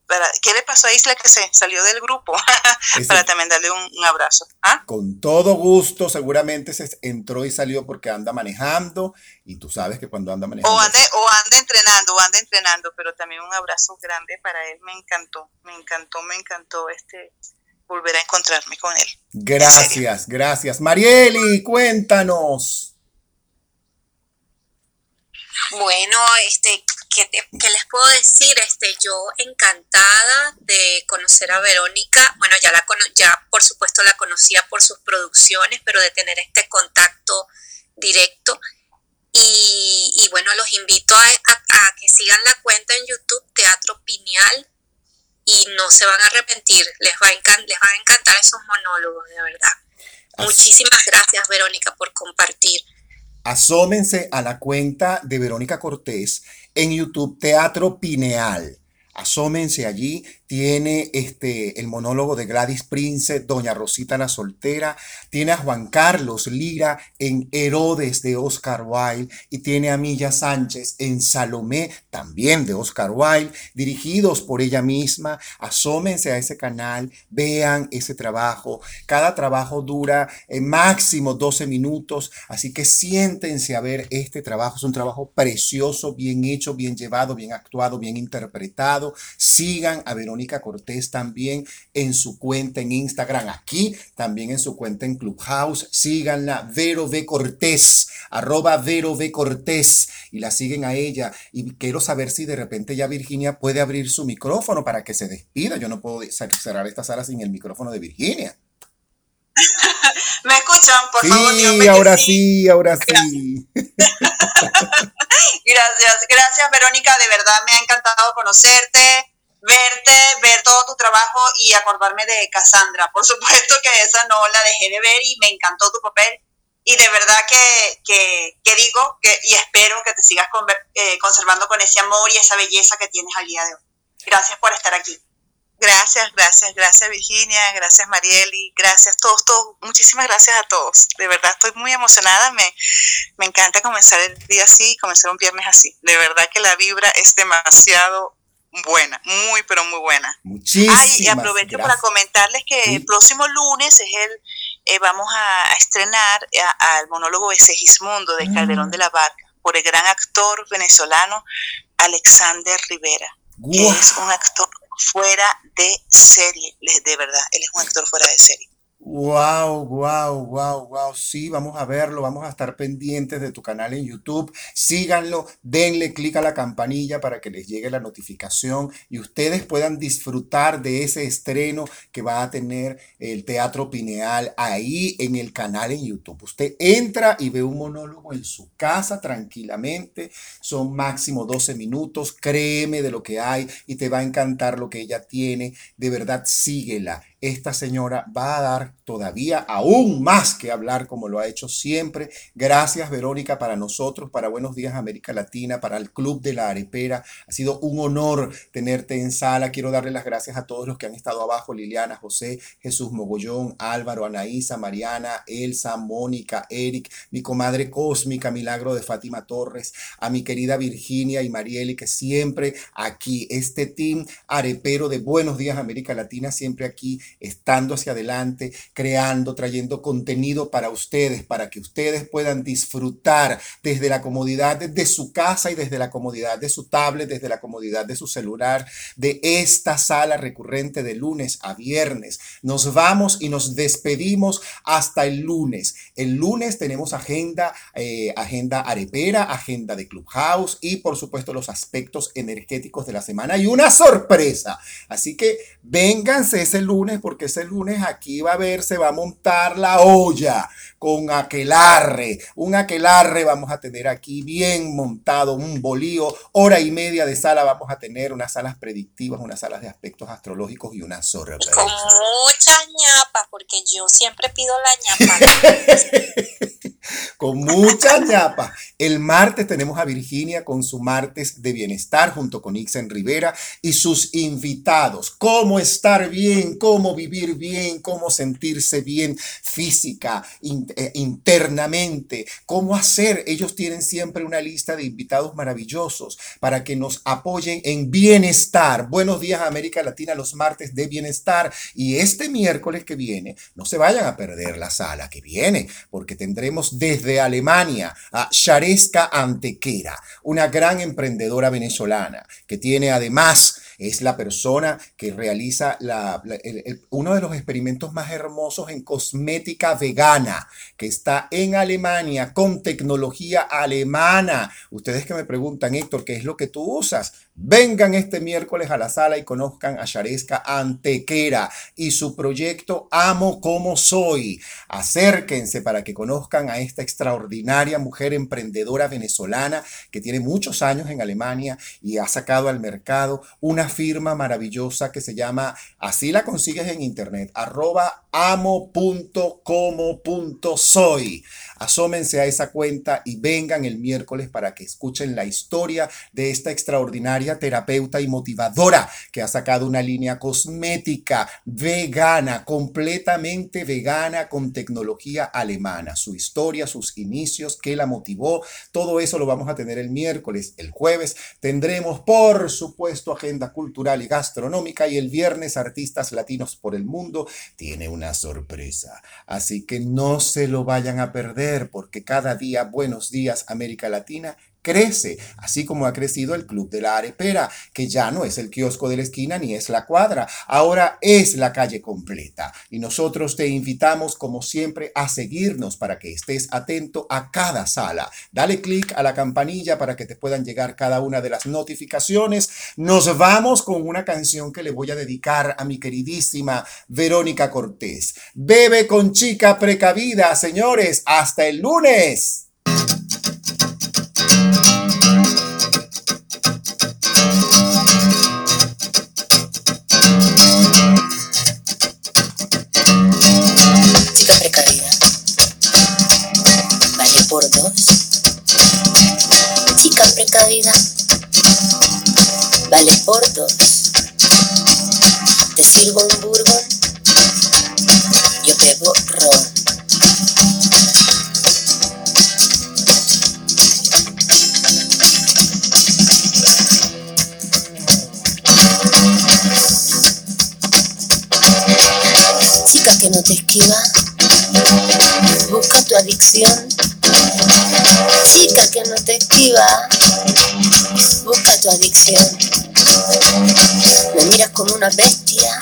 Speaker 5: para ¿qué le pasó a Isla que se salió del grupo? para también darle un, un abrazo. ¿Ah?
Speaker 2: Con todo gusto, seguramente se entró y salió porque anda manejando y tú sabes que cuando anda manejando...
Speaker 5: O anda, o anda entrenando, o anda entrenando, pero también un abrazo grande para él, me encantó, me encantó, me encantó este volver a encontrarme con él.
Speaker 2: Gracias, gracias. Marieli, cuéntanos.
Speaker 3: Bueno, este, ¿qué, te, ¿qué, les puedo decir? Este, yo encantada de conocer a Verónica. Bueno, ya la ya por supuesto la conocía por sus producciones, pero de tener este contacto directo. Y, y bueno, los invito a, a, a, que sigan la cuenta en YouTube Teatro Pineal y no se van a arrepentir. Les va a, encan les va a encantar esos monólogos, de verdad. Así. Muchísimas gracias, Verónica, por compartir.
Speaker 2: Asómense a la cuenta de Verónica Cortés en YouTube Teatro Pineal. Asómense allí, tiene este, el monólogo de Gladys Prince, Doña Rosita la Soltera, tiene a Juan Carlos Lira en Herodes de Oscar Wilde y tiene a Milla Sánchez en Salomé, también de Oscar Wilde, dirigidos por ella misma. Asómense a ese canal, vean ese trabajo. Cada trabajo dura eh, máximo 12 minutos, así que siéntense a ver este trabajo. Es un trabajo precioso, bien hecho, bien llevado, bien actuado, bien interpretado. Sigan a Verónica Cortés también en su cuenta en Instagram, aquí también en su cuenta en Clubhouse. Síganla, Vero V Cortés, arroba Vero V Cortés, y la siguen a ella. Y quiero saber si de repente ya Virginia puede abrir su micrófono para que se despida. Yo no puedo cerrar esta sala sin el micrófono de Virginia.
Speaker 4: ¿Me escuchan? Por
Speaker 2: sí,
Speaker 4: favor,
Speaker 2: Sí, ahora sí, ahora sí.
Speaker 4: gracias, gracias Verónica, de verdad me ha encantado conocerte verte, ver todo tu trabajo y acordarme de Cassandra. Por supuesto que esa no la dejé de ver y me encantó tu papel. Y de verdad que, que, que digo que, y espero que te sigas con, eh, conservando con ese amor y esa belleza que tienes al día de hoy. Gracias por estar aquí.
Speaker 5: Gracias, gracias, gracias Virginia, gracias Marieli, gracias todos, todos, muchísimas gracias a todos. De verdad estoy muy emocionada, me, me encanta comenzar el día así, comenzar un viernes así. De verdad que la vibra es demasiado buena, muy pero muy buena.
Speaker 2: Muchísimas
Speaker 5: Ay, y aprovecho
Speaker 2: gracias.
Speaker 5: para comentarles que
Speaker 2: Sí.
Speaker 5: el próximo lunes es el, eh, vamos a, estrenar al monólogo de Segismundo de Calderón mm. de la Barca por el gran actor venezolano Alexander Rivera, que es un actor fuera de serie, de verdad, él es un actor fuera de serie.
Speaker 2: Wow, wow, wow, wow. Sí, vamos a verlo, vamos a estar pendientes de tu canal en YouTube. Síganlo, denle clic a la campanilla para que les llegue la notificación y ustedes puedan disfrutar de ese estreno que va a tener el Teatro Pineal ahí en el canal en YouTube. Usted entra y ve un monólogo en su casa tranquilamente. Son máximo 12 minutos. Créeme de lo que hay y te va a encantar lo que ella tiene. De verdad, síguela esta señora va a dar todavía aún más que hablar como lo ha hecho siempre. Gracias Verónica para nosotros, para Buenos Días América Latina, para el Club de la Arepera. Ha sido un honor tenerte en sala. Quiero darle las gracias a todos los que han estado abajo, Liliana, José, Jesús Mogollón, Álvaro, Anaísa, Mariana, Elsa, Mónica, Eric, mi comadre cósmica, Milagro de Fátima Torres, a mi querida Virginia y Marieli, que siempre aquí, este team arepero de Buenos Días América Latina, siempre aquí estando hacia adelante, creando, trayendo contenido para ustedes, para que ustedes puedan disfrutar desde la comodidad de su casa y desde la comodidad de su tablet, desde la comodidad de su celular, de esta sala recurrente de lunes a viernes. Nos vamos y nos despedimos hasta el lunes. El lunes tenemos agenda, eh, agenda arepera, agenda de Clubhouse y por supuesto los aspectos energéticos de la semana y una sorpresa. Así que vénganse ese lunes porque ese lunes aquí va a ver, se va a montar la olla con aquelarre. Un aquelarre vamos a tener aquí bien montado, un bolío, hora y media de sala vamos a tener, unas salas predictivas, unas salas de aspectos astrológicos y una sorpresa.
Speaker 3: Con mucha ñapa, porque yo siempre pido la ñapa.
Speaker 2: con mucha ñapa. El martes tenemos a Virginia con su martes de bienestar junto con Ixen Rivera y sus invitados. Cómo estar bien, cómo vivir bien, cómo sentirse bien física, eh, internamente, cómo hacer. Ellos tienen siempre una lista de invitados maravillosos para que nos apoyen en bienestar. Buenos días América Latina los martes de bienestar y este miércoles que viene, no se vayan a perder la sala que viene porque tendremos desde Alemania a Shareska Antequera, una gran emprendedora venezolana que tiene además es la persona que realiza la, uno de los experimentos más hermosos en cosmética vegana, que está en Alemania con tecnología alemana. Ustedes que me preguntan, Héctor, ¿qué es lo que tú usas? Vengan este miércoles a la sala y conozcan a Shareska Antequera y su proyecto Amo como soy. Acérquense para que conozcan a esta extraordinaria mujer emprendedora venezolana que tiene muchos años en Alemania y ha sacado al mercado una firma maravillosa que se llama, así la consigues en internet, arroba amo.como.soy. Asómense a esa cuenta y vengan el miércoles para que escuchen la historia de esta extraordinaria terapeuta y motivadora que ha sacado una línea cosmética vegana, completamente vegana con tecnología alemana. Su historia, sus inicios, qué la motivó, todo eso lo vamos a tener el miércoles. El jueves tendremos, por supuesto, agenda cultural y gastronómica y el viernes artistas latinos por el mundo tiene una sorpresa. Así que no se lo vayan a perder porque cada día Buenos Días América Latina crece, así como ha crecido el Club de la Arepera, que ya no es el kiosco de la esquina ni es la cuadra, ahora es la calle completa. Y nosotros te invitamos, como siempre, a seguirnos para que estés atento a cada sala. Dale clic a la campanilla para que te puedan llegar cada una de las notificaciones. Nos vamos con una canción que le voy a dedicar a mi queridísima Verónica Cortés. Bebe con chica precavida, señores. Hasta el lunes.
Speaker 1: Vale por dos. Te sirvo un bourbon, no te esquiva. Busca tu adicción. Chica que no te esquiva. Busca tu adicción. Me miras como una bestia.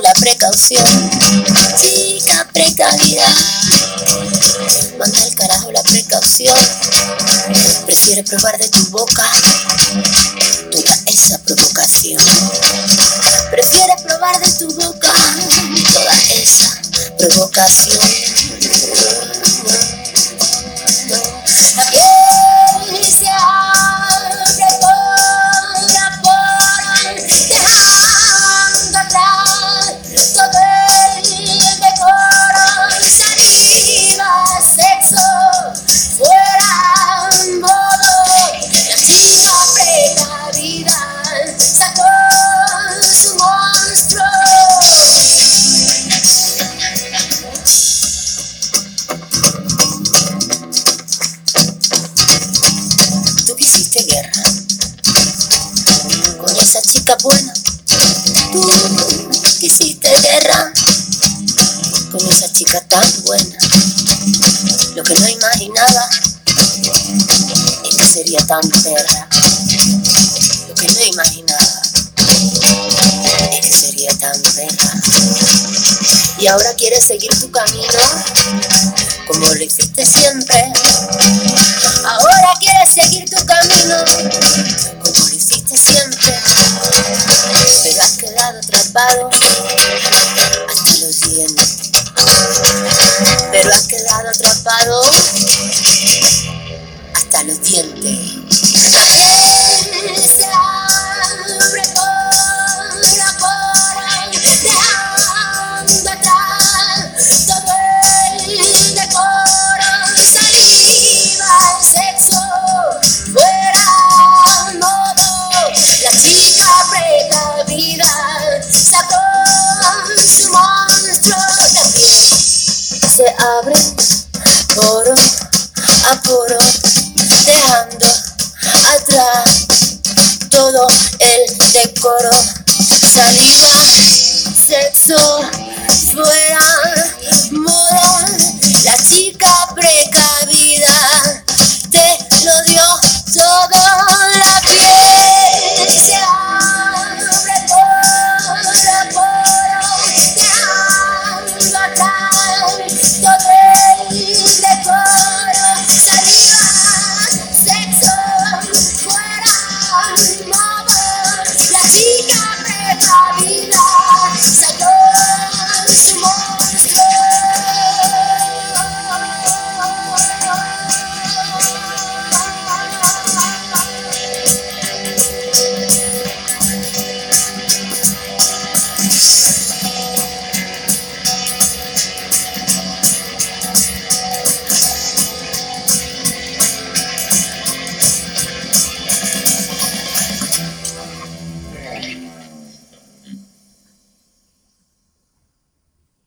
Speaker 1: la precaución. Chica precavida, manda el carajo la precaución. Prefiere probar de tu boca toda esa provocación. Prefiere probar de tu boca toda esa provocación. seguir